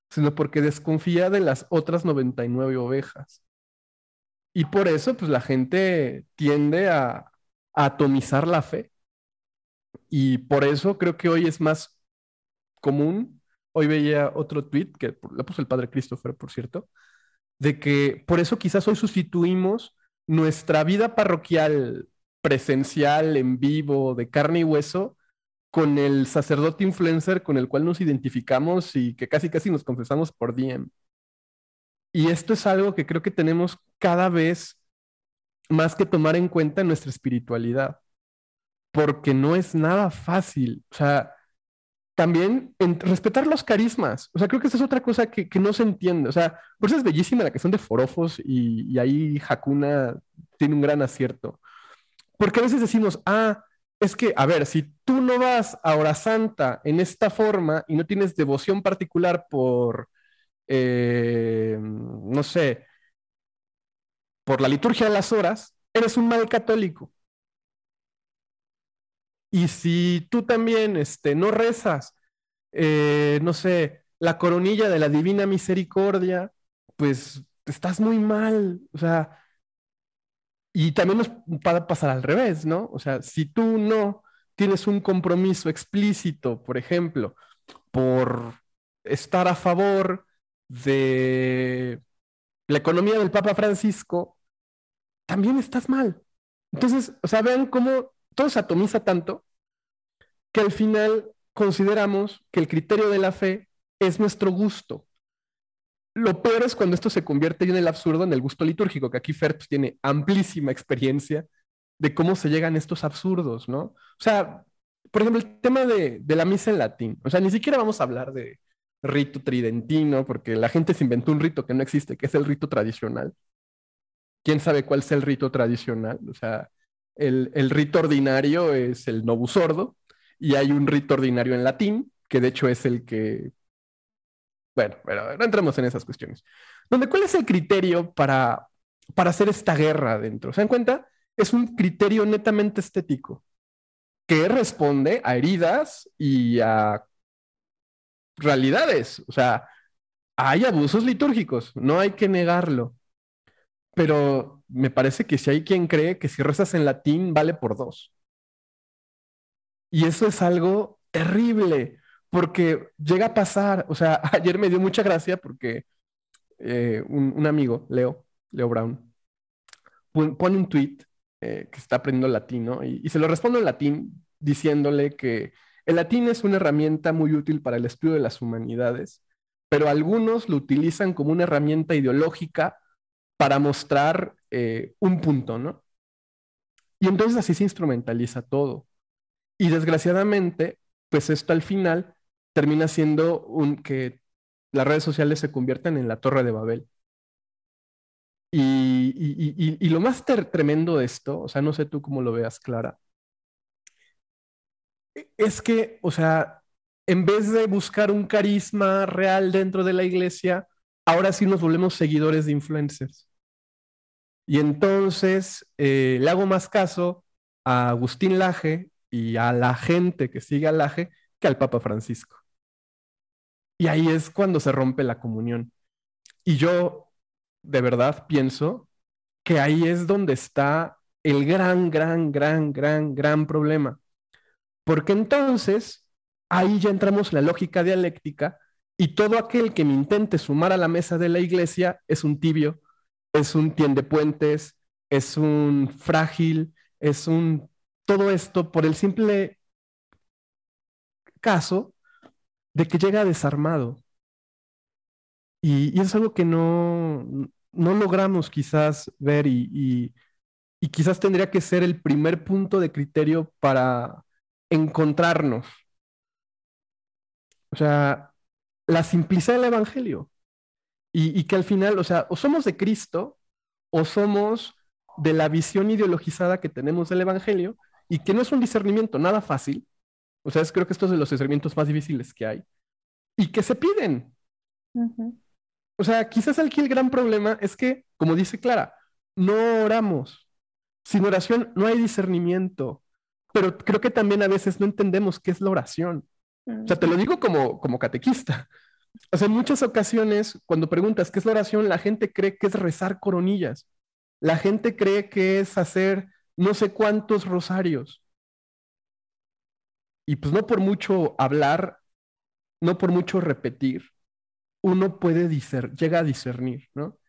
S3: sino porque desconfía de las otras 99 ovejas. Y por eso, pues la gente tiende a, atomizar la fe. Y por eso creo que hoy es más común. Hoy veía otro tweet que le puso el padre Christopher, por cierto, de que por eso quizás hoy sustituimos nuestra vida parroquial presencial, en vivo, de carne y hueso, con el sacerdote influencer con el cual nos identificamos y que casi casi nos confesamos por DM. Y esto es algo que creo que tenemos cada vez más que tomar en cuenta en nuestra espiritualidad, porque no es nada fácil. O sea, también respetar los carismas. O sea, creo que esa es otra cosa que, no se entiende. O sea, por eso es bellísima la son de forofos y, y ahí Hakuna tiene un gran acierto. Porque a veces decimos, ah, es que, a ver, si tú no vas a hora santa en esta forma y no tienes devoción particular por, eh, no sé, por la liturgia de las horas, eres un mal católico. Y si tú también este, no rezas, eh, no sé, la coronilla de la divina misericordia, pues estás muy mal. O sea, y también nos va pasar al revés, ¿no? O sea, si tú no tienes un compromiso explícito, por ejemplo, por estar a favor de la economía del Papa Francisco, también estás mal. Entonces, o sea, vean cómo todo se atomiza tanto que al final consideramos que el criterio de la fe es nuestro gusto lo peor es cuando esto se convierte en el absurdo, en el gusto litúrgico, que aquí Fer pues, tiene amplísima experiencia de cómo se llegan estos absurdos, ¿no? O sea, por ejemplo, el tema de, la misa en latín. O sea, ni siquiera vamos a hablar de rito tridentino, porque la gente se inventó un rito que no existe, que es el rito tradicional. ¿Quién sabe cuál es el rito tradicional? O sea, el, rito ordinario es el novus ordo, y hay un rito ordinario en latín, que de hecho es el que bueno, pero no entremos en esas cuestiones. Donde, ¿cuál es el criterio para, para hacer esta guerra dentro? ¿Se dan cuenta? Es un criterio netamente estético que responde a heridas y a realidades. O sea, hay abusos litúrgicos, no hay que negarlo. Pero me parece que si hay quien cree que si rezas en latín vale por dos. Y eso es algo terrible, porque llega a pasar, o sea, ayer me dio mucha gracia porque eh, un, amigo, Leo, Leo Brown, pone un tweet eh, que está aprendiendo latino y, y, se lo respondo en latín diciéndole que el latín es una herramienta muy útil para el estudio de las humanidades, pero algunos lo utilizan como una herramienta ideológica para mostrar eh, un punto, ¿no? Y entonces así se instrumentaliza todo. Y desgraciadamente, pues esto al final termina siendo un, que las redes sociales se convierten en la torre de Babel. Y, lo más tremendo de esto, o sea, no sé tú cómo lo veas, Clara, es que, o sea, en vez de buscar un carisma real dentro de la iglesia, ahora sí nos volvemos seguidores de influencers. Y entonces eh, le hago más caso a Agustín Laje y a la gente que sigue a Laje que al Papa Francisco. Y ahí es cuando se rompe la comunión. Y yo de verdad pienso que ahí es donde está el gran, gran, gran, gran, gran problema. Porque entonces ahí ya entramos en la lógica dialéctica y todo aquel que me intente sumar a la mesa de la iglesia es un tibio, es un tiende puentes, es un frágil, es un todo esto por el simple caso de que llega desarmado. Y, es algo que no, no logramos quizás ver y, y, quizás tendría que ser el primer punto de criterio para encontrarnos. O sea, la simplicidad del Evangelio. Y, y, que al final, o sea, o somos de Cristo o somos de la visión ideologizada que tenemos del Evangelio y que no es un discernimiento nada fácil, o sea, creo que estos son los acercamientos más difíciles que hay y que se piden. O sea, quizás aquí el gran problema es que, como dice Clara, no oramos. Sin oración no hay discernimiento. Pero creo que también a veces no entendemos qué es la oración. O sea, te lo digo como, como catequista. O sea, en muchas ocasiones, cuando preguntas qué es la oración, la gente cree que es rezar coronillas. La gente cree que es hacer no sé cuántos rosarios. y pues no por mucho hablar, no por mucho repetir, uno puede discernir, llega a discernir, ¿no?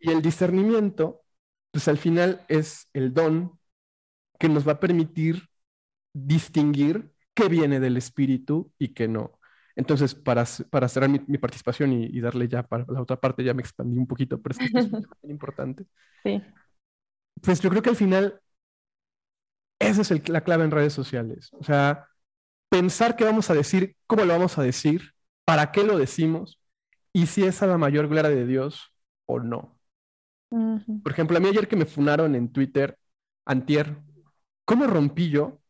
S3: Y el discernimiento, pues al final es el don que nos va a permitir distinguir qué viene del espíritu y qué no. Entonces, para, para cerrar mi, participación y, darle ya para la otra parte, ya me expandí un poquito, pero es que es muy importante.
S5: Sí.
S3: Pues yo creo que al final, esa es la clave en redes sociales. O sea, pensar qué vamos a decir, cómo lo vamos a decir, para qué lo decimos y si es a la mayor gloria de Dios o no. Por ejemplo, a mí ayer que me funaron en Twitter, antier, ¿cómo rompí yo?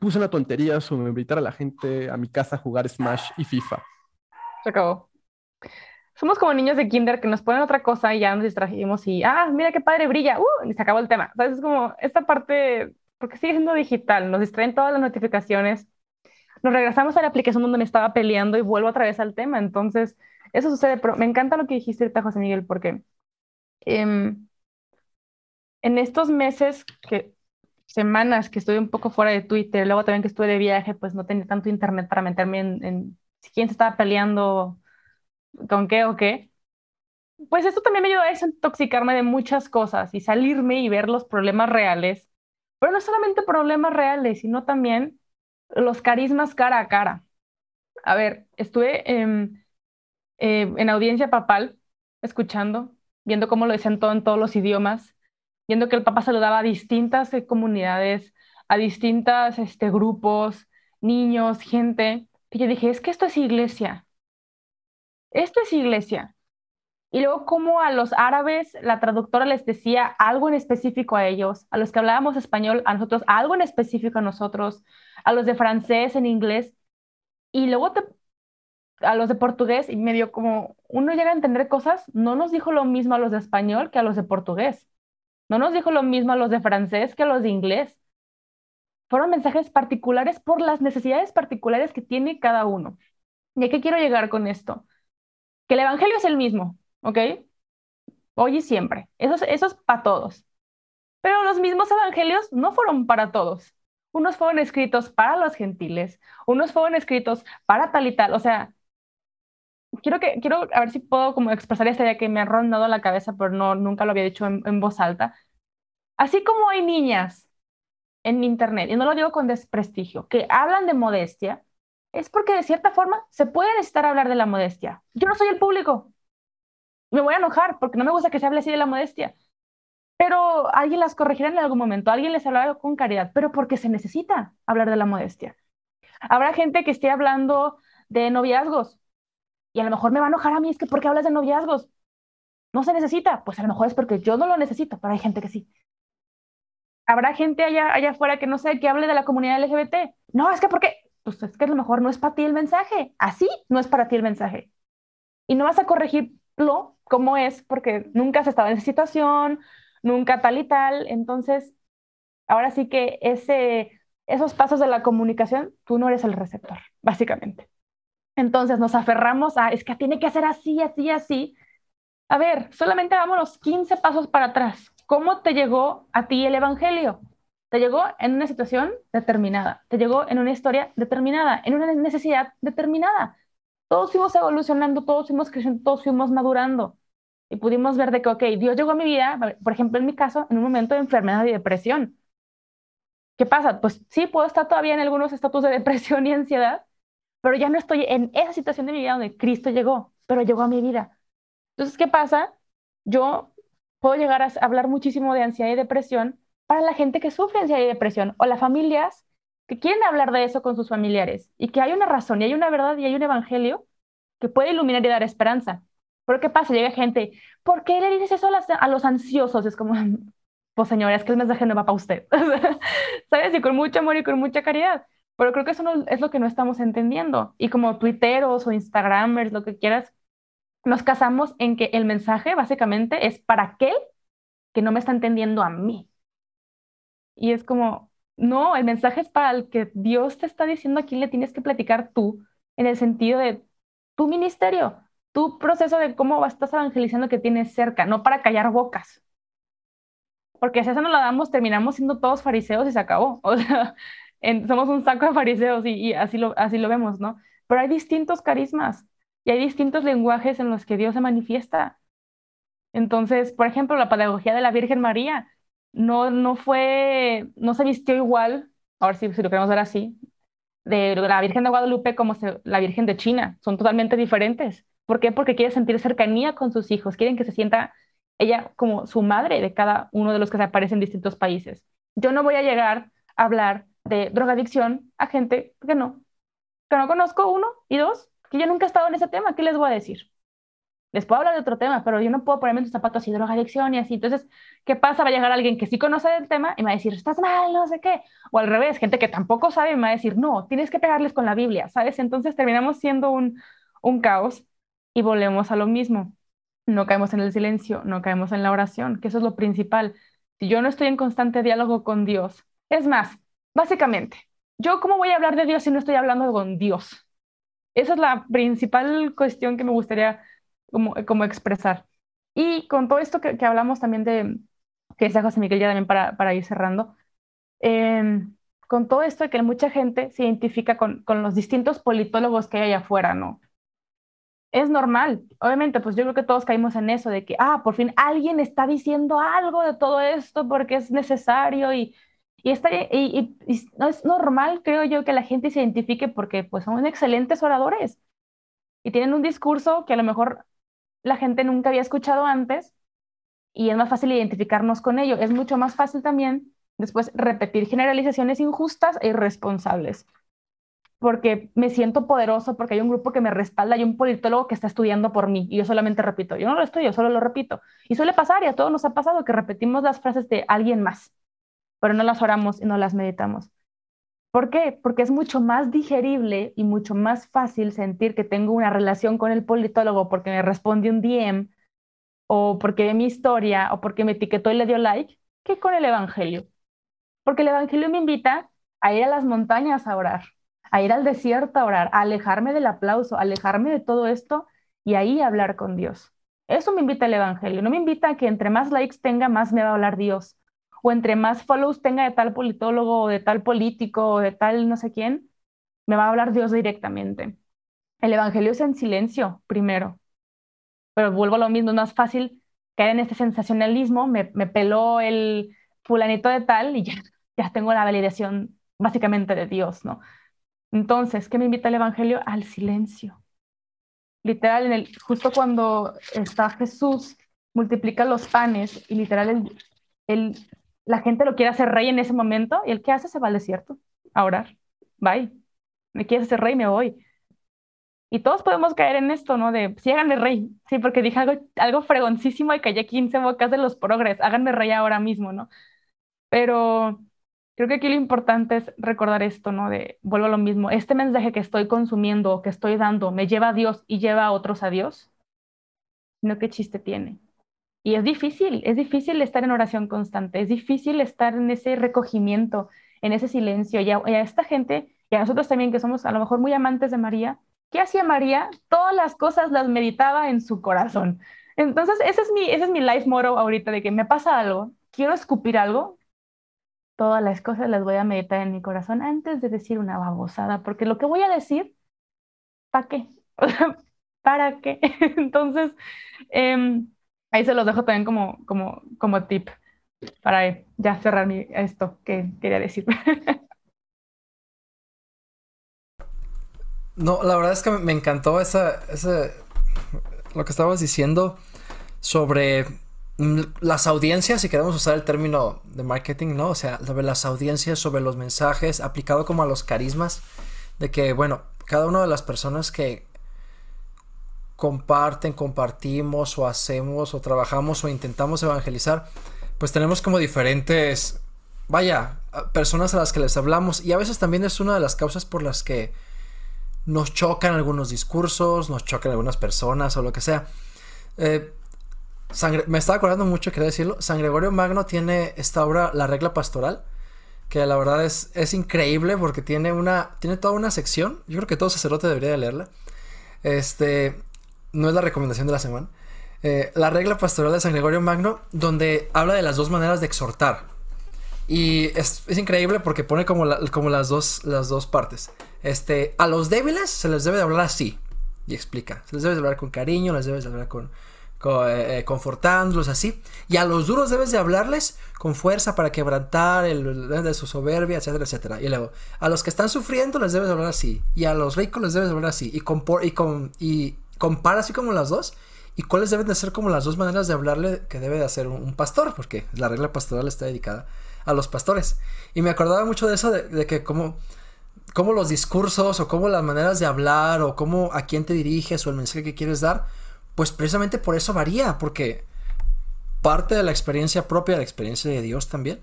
S3: Puse una tontería sobre invitar a la gente a mi casa a jugar Smash y FIFA.
S5: Se acabó. Somos como niños de kinder que nos ponen otra cosa y ya nos distrajimos y, ah, mira qué padre brilla, uh, y se acabó el tema. ¿Sabes? Es como esta parte, porque sigue siendo digital, nos distraen todas las notificaciones, nos regresamos a la aplicación donde me estaba peleando y vuelvo otra vez al tema. Entonces, eso sucede, pero me encanta lo que dijiste ahorita, José Miguel, porque em, en estos meses, que semanas que estuve un poco fuera de Twitter, luego también que estuve de viaje, pues no tenía tanto internet para meterme en, quién se estaba peleando con qué o qué. Pues esto también me ayudó a desintoxicarme de muchas cosas y salirme y ver los problemas reales. Pero no solamente problemas reales, sino también los carismas cara a cara. A ver, estuve eh, en audiencia papal, escuchando, viendo cómo lo decían todo en todos los idiomas, viendo que el Papa saludaba a distintas eh, comunidades, a distintos este, grupos, niños, gente, que yo dije, es que esto es iglesia. Esto es iglesia. Y luego como a los árabes la traductora les decía algo en específico a ellos, a los que hablábamos español, a nosotros algo en específico a nosotros, a los de francés en inglés. Y luego te a los de portugués y medio como uno llega a entender cosas, no nos dijo lo mismo a los de español que a los de portugués. No nos dijo lo mismo a los de francés que a los de inglés. Fueron mensajes particulares por las necesidades particulares que tiene cada uno. ¿Y a qué quiero llegar con esto? Que el Evangelio es el mismo, ¿ok? Hoy y siempre. Eso es, eso es para todos. Pero los mismos evangelios no fueron para todos. Unos fueron escritos para los gentiles, unos fueron escritos para tal y tal. O sea, quiero que quiero a ver si puedo como expresar esta idea que me ha rondado la cabeza, pero no nunca lo había dicho en, voz alta. Así como hay niñas en internet, y no lo digo con desprestigio, que hablan de modestia, es porque de cierta forma se puede necesitar hablar de la modestia. Yo no soy el público. Me voy a enojar porque no me gusta que se hable así de la modestia. Pero alguien las corregirá en algún momento, alguien les hablará con caridad, pero porque se necesita hablar de la modestia. Habrá gente que esté hablando de noviazgos y a lo mejor me va a enojar a mí, es que ¿por qué hablas de noviazgos? No se necesita, pues a lo mejor es porque yo no lo necesito, pero hay gente que sí. Habrá gente allá, allá afuera que no sé, que hable de la comunidad LGBT. No, es que porque, pues es que a lo mejor no es para ti el mensaje. Así no es para ti el mensaje. Y no vas a corregirlo como es porque nunca has estado en esa situación, nunca tal y tal. Entonces, ahora sí que ese, esos pasos de la comunicación, tú no eres el receptor, básicamente. Entonces nos aferramos a, es que tiene que ser así, así, así. A ver, solamente vámonos 15 pasos para atrás. ¿Cómo te llegó a ti el Evangelio? Te llegó en una situación determinada, te llegó en una historia determinada, en una necesidad determinada. Todos fuimos evolucionando, todos fuimos creciendo, todos fuimos madurando. Y pudimos ver de que, ok, Dios llegó a mi vida, por ejemplo, en mi caso, en un momento de enfermedad y depresión. ¿Qué pasa? Pues sí, puedo estar todavía en algunos estatus de depresión y ansiedad, pero ya no estoy en esa situación de mi vida donde Cristo llegó, pero llegó a mi vida. Entonces, ¿qué pasa? Yo puedo llegar a hablar muchísimo de ansiedad y depresión para la gente que sufre ansiedad y depresión o las familias que quieren hablar de eso con sus familiares y que hay una razón y hay una verdad y hay un evangelio que puede iluminar y dar esperanza. Pero ¿qué pasa? Llega gente, ¿por qué le dices eso a, los ansiosos? Es como, pues señora, es que el mensaje no va para usted. ¿Sabes? Y con mucho amor y con mucha caridad. Pero creo que eso es lo que no estamos entendiendo. Y como tuiteros o instagramers, lo que quieras, nos casamos en que el mensaje básicamente es para aquel que no me está entendiendo a mí. Y es como, no, el mensaje es para el que Dios te está diciendo a quién le tienes que platicar tú, en el sentido de tu ministerio, tu proceso de cómo estás evangelizando que tienes cerca, no para callar bocas. Porque si eso no lo damos, terminamos siendo todos fariseos y se acabó. O sea, somos un saco de fariseos y, así, lo, así lo vemos, ¿no? Pero hay distintos carismas y hay distintos lenguajes en los que Dios se manifiesta. Entonces, por ejemplo, la pedagogía de la Virgen María no, no fue, no se vistió igual, ahora sí, si lo queremos ver así, de la Virgen de Guadalupe como la Virgen de China. Son totalmente diferentes. ¿Por qué? Porque quiere sentir cercanía con sus hijos, quieren que se sienta ella como su madre de cada uno de los que se aparecen en distintos países. Yo no voy a llegar a hablar de drogadicción a gente que no, que no conozco, uno, y dos, que yo nunca he estado en ese tema, ¿qué les voy a decir? Les puedo hablar de otro tema, pero yo no puedo ponerme en tus zapatos y drogadicción y así. Entonces, ¿qué pasa? Va a llegar alguien que sí conoce el tema y me va a decir, estás mal, no sé qué. O al revés, gente que tampoco sabe y me va a decir, no, tienes que pegarles con la Biblia, ¿sabes? Entonces terminamos siendo un, un caos y volvemos a lo mismo. No caemos en el silencio, no caemos en la oración, que eso es lo principal. Si yo no estoy en constante diálogo con Dios, es más, básicamente, ¿yo cómo voy a hablar de Dios si no estoy hablando con Dios? Esa es la principal cuestión que me gustaría como, como expresar. Y con todo esto que, hablamos también de, que decía José Miguel ya también para, para ir cerrando, em, con todo esto de que mucha gente se identifica con, con los distintos politólogos que hay allá afuera, ¿no? Es normal, obviamente, pues yo creo que todos caímos en eso de que, ah, por fin alguien está diciendo algo de todo esto porque es necesario y, y, está, y, no es normal, creo yo, que la gente se identifique porque pues son excelentes oradores y tienen un discurso que a lo mejor la gente nunca había escuchado antes y es más fácil identificarnos con ello. Es mucho más fácil también después repetir generalizaciones injustas e irresponsables porque me siento poderoso, porque hay un grupo que me respalda, hay un politólogo que está estudiando por mí y yo solamente repito, yo no lo estudio, solo lo repito. Y suele pasar y a todos nos ha pasado que repetimos las frases de alguien más, pero no las oramos y no las meditamos. ¿Por qué? Porque es mucho más digerible y mucho más fácil sentir que tengo una relación con el politólogo porque me responde un DM o porque ve mi historia o porque me etiquetó y le dio like que con el Evangelio. Porque el Evangelio me invita a ir a las montañas a orar, a ir al desierto a orar, a alejarme del aplauso, a alejarme de todo esto y ahí hablar con Dios. Eso me invita el Evangelio, no me invita a que entre más likes tenga, más me va a hablar Dios, o entre más follows tenga de tal politólogo, o de tal político, o de tal no sé quién, me va a hablar Dios directamente. El Evangelio es en silencio, primero. Pero vuelvo a lo mismo, es más fácil caer en este sensacionalismo, me, me peló el fulanito de tal y ya, ya tengo la validación básicamente de Dios, ¿no? Entonces, ¿qué me invita el Evangelio? Al silencio. Literal, el, justo cuando está Jesús, multiplica los panes y literal el, la gente lo quiere hacer rey en ese momento y el que hace se va al desierto a orar. Bye. Me quieres hacer rey, me voy. Y todos podemos caer en esto, ¿no? De, sí, háganme rey. Sí, porque dije algo, algo fregoncísimo y callé 15 bocas de los progres. Háganme rey ahora mismo, ¿no? Pero creo que aquí lo importante es recordar esto, ¿no? De, vuelvo a lo mismo, este mensaje que estoy consumiendo o que estoy dando, ¿me lleva a Dios y lleva a otros a Dios? No, ¿qué chiste tiene? Y es difícil, es difícil estar en oración constante, es difícil estar en ese recogimiento, en ese silencio. Y a, esta gente, y a nosotros también que somos a lo mejor muy amantes de María, ¿qué hacía María? Todas las cosas las meditaba en su corazón. Entonces, ese es mi, ese es mi life motto ahorita, de que me pasa algo, quiero escupir algo, todas las cosas las voy a meditar en mi corazón antes de decir una babosada, porque lo que voy a decir, ¿para qué? ¿Para qué? Entonces, em, ahí se los dejo también como, como, como tip para ya cerrar esto que quería decir.
S4: No, la verdad es que me encantó esa, esa, lo que estabas diciendo sobre Mm, las audiencias, si queremos usar el término de marketing, ¿no? O sea, sobre las audiencias, sobre los mensajes, aplicado como a los carismas, de que, bueno, cada una de las personas que comparten, compartimos o hacemos o trabajamos o intentamos evangelizar, pues tenemos como diferentes, vaya, personas a las que les hablamos y a veces también es una de las causas por las que nos chocan algunos discursos, nos chocan algunas personas o lo que sea. Eh, me estaba acordando mucho, quería decirlo. San Gregorio Magno tiene esta obra, La Regla Pastoral, que la verdad es, es increíble porque tiene una, tiene toda una sección. Yo creo que todo sacerdote debería de leerla. Este, no es la recomendación de la semana. Eh, la Regla Pastoral de San Gregorio Magno, donde habla de las dos maneras de exhortar. Y es, es increíble porque pone como, como las, dos, las dos partes. Este, a los débiles se les debe de hablar así. Y explica. Se les debe de hablar con cariño, les debes de hablar con, con, eh, eh, confortándolos así. Y a los duros debes de hablarles con fuerza para quebrantar el, el- de su soberbia, etcétera, etcétera. Y luego, a los que están sufriendo les debes de hablar así. Y a los ricos les debes de hablar así. Y, compor- y, con, y compara así como las dos. ¿Y cuáles deben de ser como las dos maneras de hablarle que debe de hacer un, pastor? Porque la regla pastoral está dedicada a los pastores. Y me acordaba mucho de eso, de, que como, los discursos o como las maneras de hablar o cómo a quién te diriges o el mensaje que quieres dar, pues precisamente por eso varía, porque parte de la experiencia propia, la experiencia de Dios también,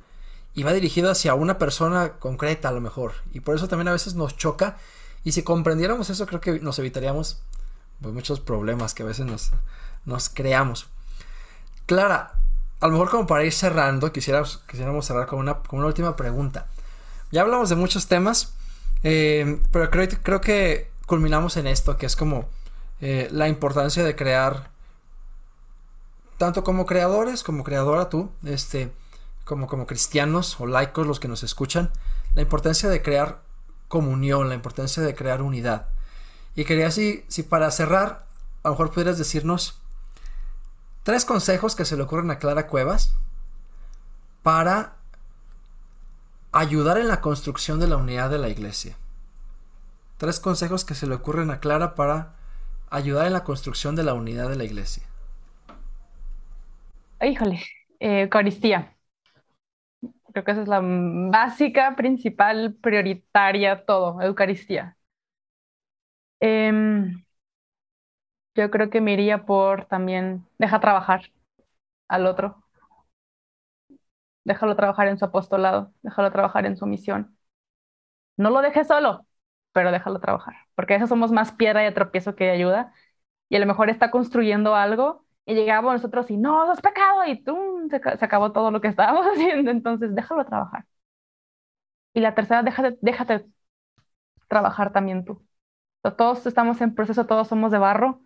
S4: y va dirigido hacia una persona concreta a lo mejor. Y por eso también a veces nos choca. Y si comprendiéramos eso, creo que nos evitaríamos pues, muchos problemas que a veces nos, creamos. Clara, a lo mejor como para ir cerrando, quisiéramos, quisiéramos cerrar con una, con una última pregunta. Ya hablamos de muchos temas, eh, pero creo, creo que culminamos en esto, que es como eh, la importancia de crear, tanto como creadores, como creadora tú, este, como, como cristianos o laicos los que nos escuchan, la importancia de crear comunión, la importancia de crear unidad. Y quería si, si para cerrar, a lo mejor pudieras decirnos tres consejos que se le ocurren a Clara Cuevas para ayudar en la construcción de la unidad de la iglesia. Tres consejos que se le ocurren a Clara para ayudar en la construcción de la unidad de la iglesia.
S5: Híjole, eh, Eucaristía. Creo que esa es la básica, principal, prioritaria, todo, Eucaristía. Em, yo creo que me iría por también, deja trabajar al otro. Déjalo trabajar en su apostolado, déjalo trabajar en su misión. No lo dejes solo, pero déjalo trabajar, porque a veces somos más piedra de tropiezo que ayuda, y a lo mejor está construyendo algo y llegamos nosotros y no, eso es pecado y. Se, ca- se acabó todo lo que estábamos haciendo, entonces déjalo trabajar. Y la tercera, déjate trabajar también tú. Todos estamos en proceso, todos somos de barro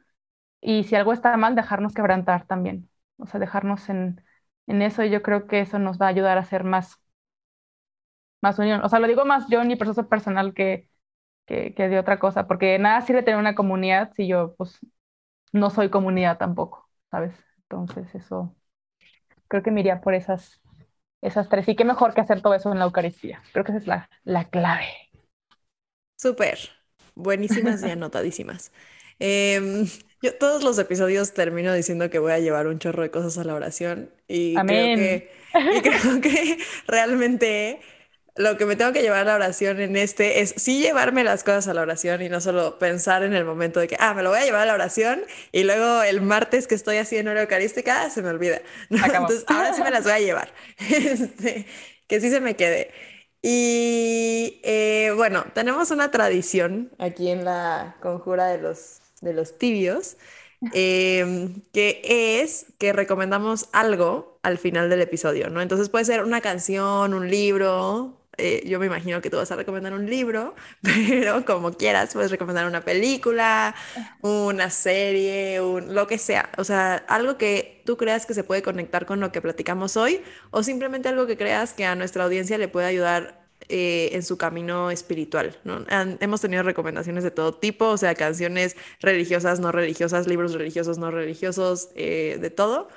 S5: y si algo está mal, dejarnos quebrantar también. O sea, dejarnos en, en eso y yo creo que eso nos va a ayudar a ser más, más unión. O sea, lo digo más yo en mi proceso personal que, que, que de otra cosa, porque nada sirve tener una comunidad si yo pues no soy comunidad tampoco, ¿sabes? Entonces eso, creo que me iría por esas, esas tres. Y qué mejor que hacer todo eso en la Eucaristía. Creo que esa es la, la clave.
S2: Súper. Buenísimas y anotadísimas. Em, yo todos los episodios termino diciendo que voy a llevar un chorro de cosas a la oración y creo que, y creo que realmente lo que me tengo que llevar a la oración en este es sí llevarme las cosas a la oración y no solo pensar en el momento de que, ah, me lo voy a llevar a la oración y luego el martes que estoy así en hora eucarística se me olvida. ¿no? Entonces ahora sí me las voy a llevar. Este, que sí se me quede. Y eh, bueno, tenemos una tradición aquí en la conjura de los, de los tibios, eh, que es que recomendamos algo al final del episodio, ¿no? Entonces puede ser una canción, un libro. Eh, yo me imagino que tú vas a recomendar un libro, pero como quieras, puedes recomendar una película, una serie, un, lo que sea. O sea, algo que tú creas que se puede conectar con lo que platicamos hoy o simplemente algo que creas que a nuestra audiencia le puede ayudar eh, en su camino espiritual, ¿no? Han- hemos tenido recomendaciones de todo tipo, o sea, canciones religiosas, no religiosas, libros religiosos, no religiosos, eh, de todo.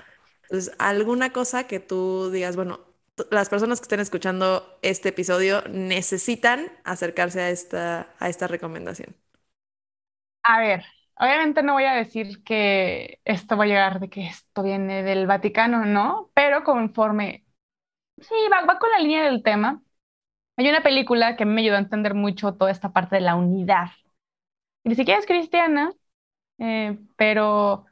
S2: Entonces, alguna cosa que tú digas, bueno, las personas que estén escuchando este episodio necesitan acercarse a esta, a esta recomendación.
S5: A ver, obviamente no voy a decir que esto va a llegar de que esto viene del Vaticano, ¿no? Pero conforme, sí, va, va con la línea del tema. Hay una película que me ayudó a entender mucho toda esta parte de la unidad. Ni siquiera es cristiana, eh, pero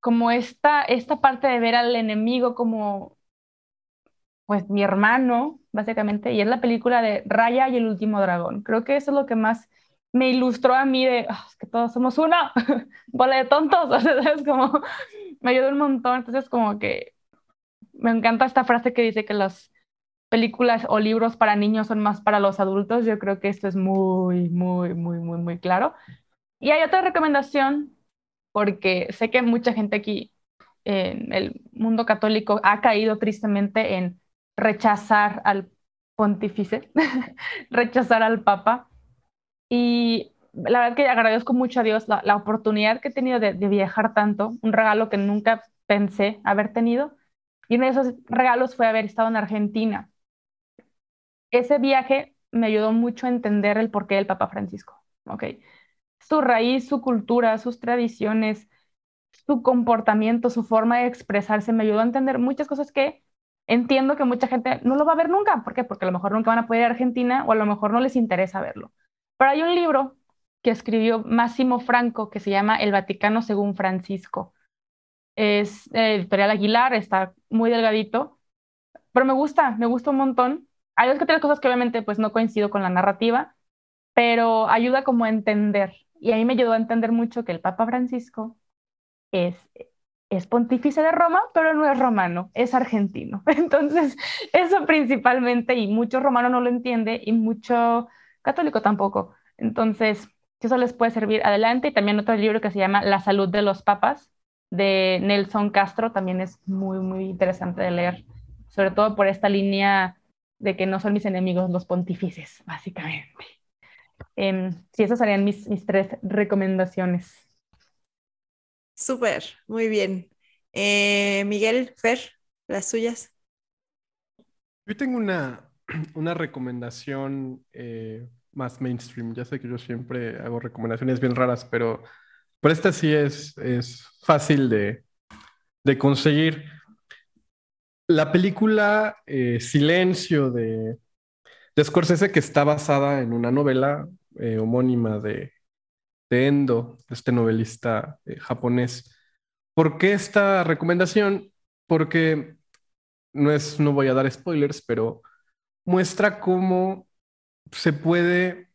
S5: como esta, esta parte de ver al enemigo como, pues, mi hermano, básicamente, y es la película de Raya y el último dragón. Creo que eso es lo que más me ilustró a mí de, "Ah, es que todos somos uno, bola de tontos, o sea, ¿sabes? Como, me ayudó un montón, entonces como que me encanta esta frase que dice que las películas o libros para niños son más para los adultos, yo creo que esto es muy, muy, muy, muy, muy claro. Y hay otra recomendación, porque sé que mucha gente aquí en el mundo católico ha caído tristemente en rechazar al pontífice, rechazar al papa. Y la verdad que agradezco mucho a Dios la, oportunidad que he tenido de, viajar tanto, un regalo que nunca pensé haber tenido. Y uno de esos regalos fue haber estado en Argentina. Ese viaje me ayudó mucho a entender el porqué del Papa Francisco. ¿okay? Su raíz, su cultura, sus tradiciones, su comportamiento, su forma de expresarse, me ayudó a entender muchas cosas que entiendo que mucha gente no lo va a ver nunca. ¿Por qué? Porque a lo mejor nunca van a poder ir a Argentina o a lo mejor no les interesa verlo. Pero hay un libro que escribió Máximo Franco que se llama El Vaticano según Francisco. Es editorial Aguilar, está muy delgadito, pero me gusta, me gusta un montón. Hay otras cosas que obviamente pues no coincido con la narrativa, pero ayuda como a entender. Y a mí me ayudó a entender mucho que el Papa Francisco es, es pontífice de Roma, pero no es romano, es argentino. Entonces, eso principalmente, y mucho romano no lo entiende, y mucho católico tampoco. Entonces, eso les puede servir adelante. Y también otro libro que se llama La salud de los papas, de Nelson Castro, también es muy, muy interesante de leer, sobre todo por esta línea de que no son mis enemigos los pontífices, básicamente. Eh, sí, esas serían mis, mis tres recomendaciones.
S2: Súper, muy bien. Eh, Miguel, Fer, las suyas.
S3: Yo tengo una, una recomendación eh, más mainstream. Ya sé que yo siempre hago recomendaciones bien raras, pero, pero esta sí es, es fácil de, de conseguir. La película eh, Silencio de, de Scorsese, que está basada en una novela homónima de, de Endo, este novelista eh, japonés. ¿Por qué esta recomendación? Porque no es, no voy a dar spoilers, pero muestra cómo se puede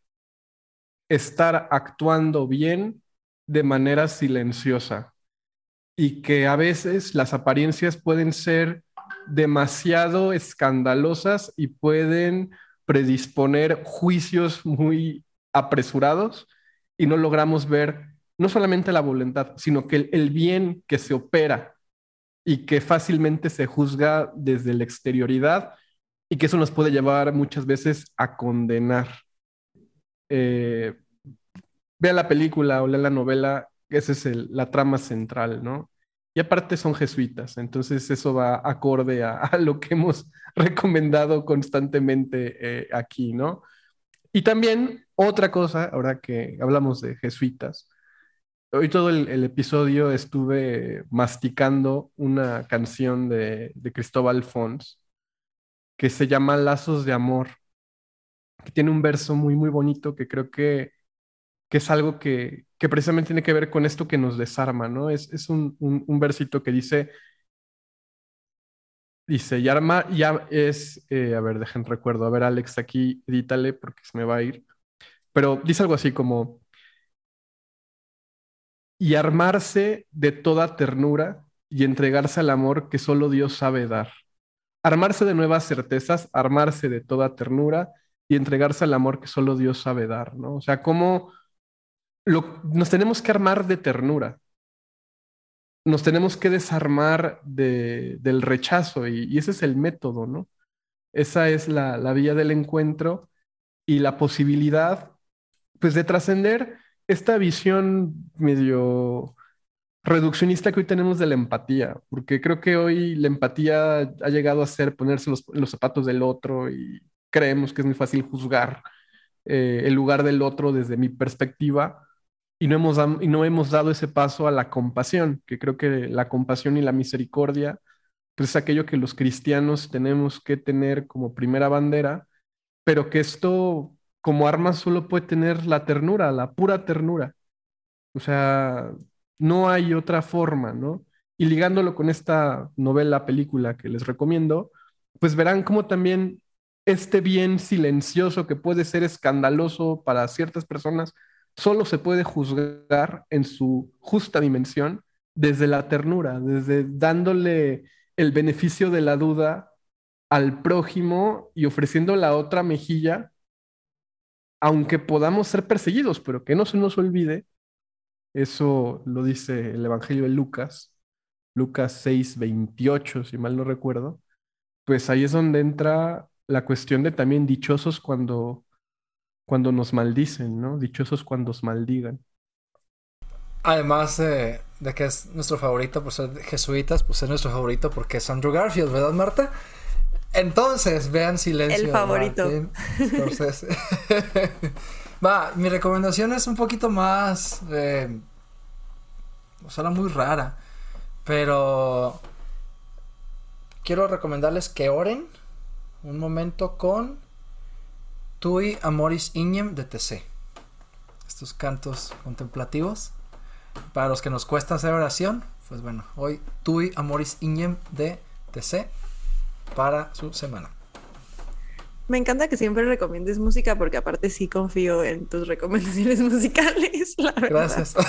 S3: estar actuando bien de manera silenciosa y que a veces las apariencias pueden ser demasiado escandalosas y pueden predisponer juicios muy apresurados y no logramos ver no solamente la voluntad, sino que el, bien que se opera y que fácilmente se juzga desde la exterioridad y que eso nos puede llevar muchas veces a condenar. Eh, vea la película o lea la novela, esa es la trama central, ¿no? Y aparte son jesuitas, entonces eso va acorde a, lo que hemos recomendado constantemente eh, aquí, ¿no? Y también otra cosa, ahora que hablamos de jesuitas, hoy todo el, episodio estuve masticando una canción de, Cristóbal Fons que se llama Lazos de Amor, que tiene un verso muy, muy bonito que creo que, que es algo que, que, precisamente tiene que ver con esto que nos desarma, ¿no? Es, es un, un versito que dice, Dice, ya, ya es, eh, a ver, dejen recuerdo, a ver Alex, aquí edítale porque se me va a ir. Pero dice algo así como, y armarse de toda ternura y entregarse al amor que solo Dios sabe dar. Armarse de nuevas certezas, armarse de toda ternura y entregarse al amor que solo Dios sabe dar, ¿no? O sea, cómo nos tenemos que armar de ternura nos tenemos que desarmar del rechazo y, ese es el método, ¿no? Esa es la, vía del encuentro y la posibilidad, pues, de trascender esta visión medio reduccionista que hoy tenemos de la empatía, porque creo que hoy la empatía ha llegado a ser ponerse los, zapatos del otro y creemos que es muy fácil juzgar eh, el lugar del otro desde mi perspectiva y no, hemos, y no hemos dado ese paso a la compasión, que creo que la compasión y la misericordia pues es aquello que los cristianos tenemos que tener como primera bandera, pero que esto como arma solo puede tener la ternura, la pura ternura. O sea, no hay otra forma, ¿no? Y ligándolo con esta novela, película que les recomiendo, pues verán cómo también este bien silencioso que puede ser escandaloso para ciertas personas, solo se puede juzgar en su justa dimensión desde la ternura, desde dándole el beneficio de la duda al prójimo y ofreciendo la otra mejilla, aunque podamos ser perseguidos, pero que no se nos olvide, eso lo dice el Evangelio de Lucas, Lucas 6, 28, si mal no recuerdo, pues ahí es donde entra la cuestión de también dichosos cuando, cuando nos maldicen, ¿no? Dichosos cuando os maldigan.
S4: Además de, que es nuestro favorito por ser jesuitas, pues es nuestro favorito porque es Andrew Garfield, ¿verdad, Marta? Entonces, vean Silencio.
S2: El favorito.
S4: Entonces, va, mi recomendación es un poquito más. Eh, suena muy rara, pero quiero recomendarles que oren un momento con Tui Amoris Iñem de TC. Estos cantos contemplativos. Para los que nos cuesta hacer oración, pues bueno, hoy Tui Amoris Iñem de TC para su semana.
S2: Me encanta que siempre recomiendes música porque aparte sí confío en tus recomendaciones musicales. La
S4: Gracias.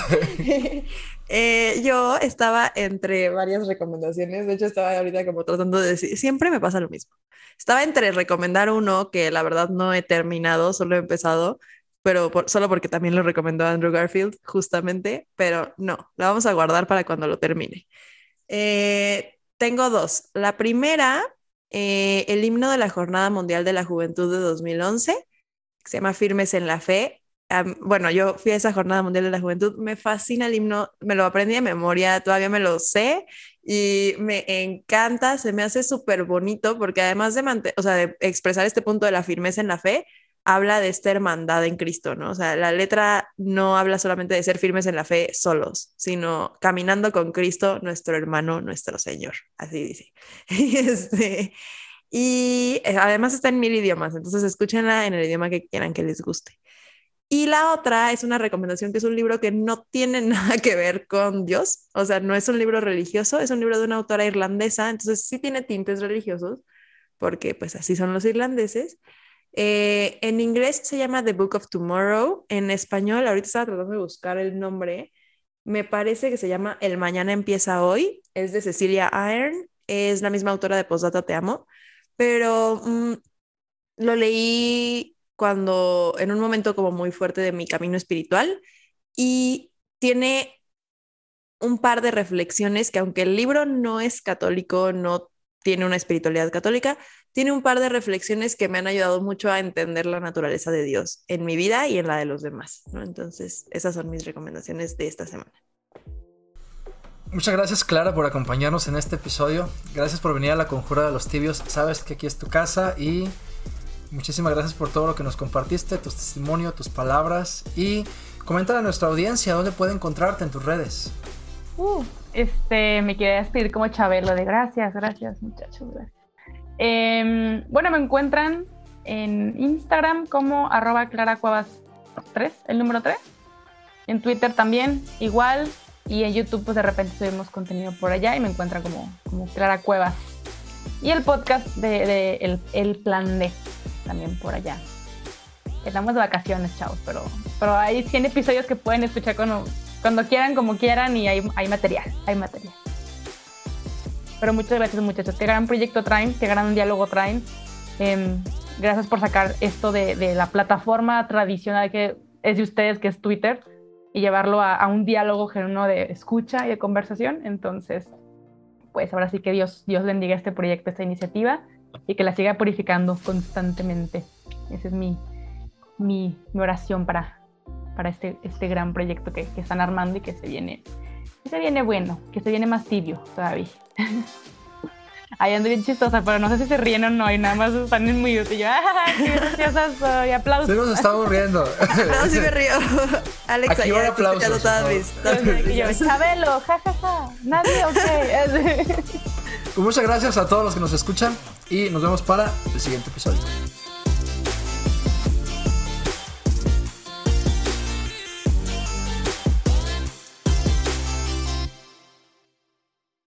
S2: Eh, yo estaba entre varias recomendaciones, de hecho estaba ahorita como tratando de decir, siempre me pasa lo mismo. Estaba entre recomendar uno que la verdad no he terminado, solo he empezado, pero solo porque también lo recomendó Andrew Garfield, justamente, pero no, la vamos a guardar para cuando lo termine. Eh, tengo dos. La primera eh, el himno de la Jornada Mundial de la Juventud de 2011, que se llama Firmes en la Fe. bueno, yo fui a esa Jornada Mundial de la Juventud, me fascina el himno, me lo aprendí de memoria, todavía me lo sé y me encanta, se me hace súper bonito porque además de, o sea, de expresar este punto de la firmeza en la fe, habla de esta hermandad en Cristo, ¿no? O sea, la letra no habla solamente de ser firmes en la fe solos, sino caminando con Cristo, nuestro hermano, nuestro Señor. Así dice. Este, y eh, además está en mil idiomas, entonces escúchenla en el idioma que quieran que les guste. Y la otra es una recomendación que es un libro que no tiene nada que ver con Dios, o sea, no es un libro religioso, es un libro de una autora irlandesa, entonces sí tiene tintes religiosos, porque pues así son los irlandeses, eh, en inglés se llama The Book of Tomorrow. En español, ahorita estaba tratando de buscar el nombre. Me parece que se llama El Mañana Empieza Hoy. Es de Cecilia Iron. Es la misma autora de Postdata Te Amo. Pero mm, lo leí cuando, en un momento como muy fuerte de mi camino espiritual. Y tiene un par de reflexiones que aunque el libro no es católico, no tiene una espiritualidad católica, tiene un par de reflexiones que me han ayudado mucho a entender la naturaleza de Dios en mi vida y en la de los demás. Entonces, esas son mis recomendaciones de esta semana.
S4: Muchas gracias Clara por acompañarnos en este episodio. Gracias por venir a la Conjura de los Tibios. Sabes que aquí es tu casa y muchísimas gracias por todo lo que nos compartiste, tu testimonio, tus palabras y comenta a nuestra audiencia dónde puede encontrarte en tus redes.
S5: Uh, este, me quería despedir como Chabelo de gracias, gracias muchachos, gracias. Em, bueno, me encuentran en Instagram como arroba claracuevas3, el número 3. En Twitter también, igual. Y en YouTube, pues de repente subimos contenido por allá y me encuentran como, como Clara Cuevas. Y el podcast de, el, el, Plan D, también por allá. Estamos de vacaciones, chavos, pero, pero hay 100 episodios que pueden escuchar cuando, cuando quieran, como quieran, y hay, hay material, hay material. Pero muchas gracias muchachos, qué gran proyecto traen, qué gran diálogo traen. Em, gracias por sacar esto de, la plataforma tradicional que es de ustedes, que es Twitter, y llevarlo a, un diálogo genuino de escucha y de conversación. Entonces, pues ahora sí que Dios, Dios bendiga este proyecto, esta iniciativa, y que la siga purificando constantemente. Esa es mi, mi, oración para, para este, este gran proyecto que, que están armando y que se viene que se viene bueno, que se viene más tibio todavía. Ahí ando bien chistosa, pero no sé si se ríen o no, y nada más están en muy y yo, ¡ah, qué graciosa soy! ¡Aplausos!
S4: Se nos estamos riendo.
S2: no, sí me río. Alex,
S4: Aquí
S2: ayer
S4: aplausos.
S2: todas mis,
S5: y yo, Chabelo, jajaja, ja, ja. nadie, ok.
S4: Pues muchas gracias a todos los que nos escuchan y nos vemos para el siguiente episodio.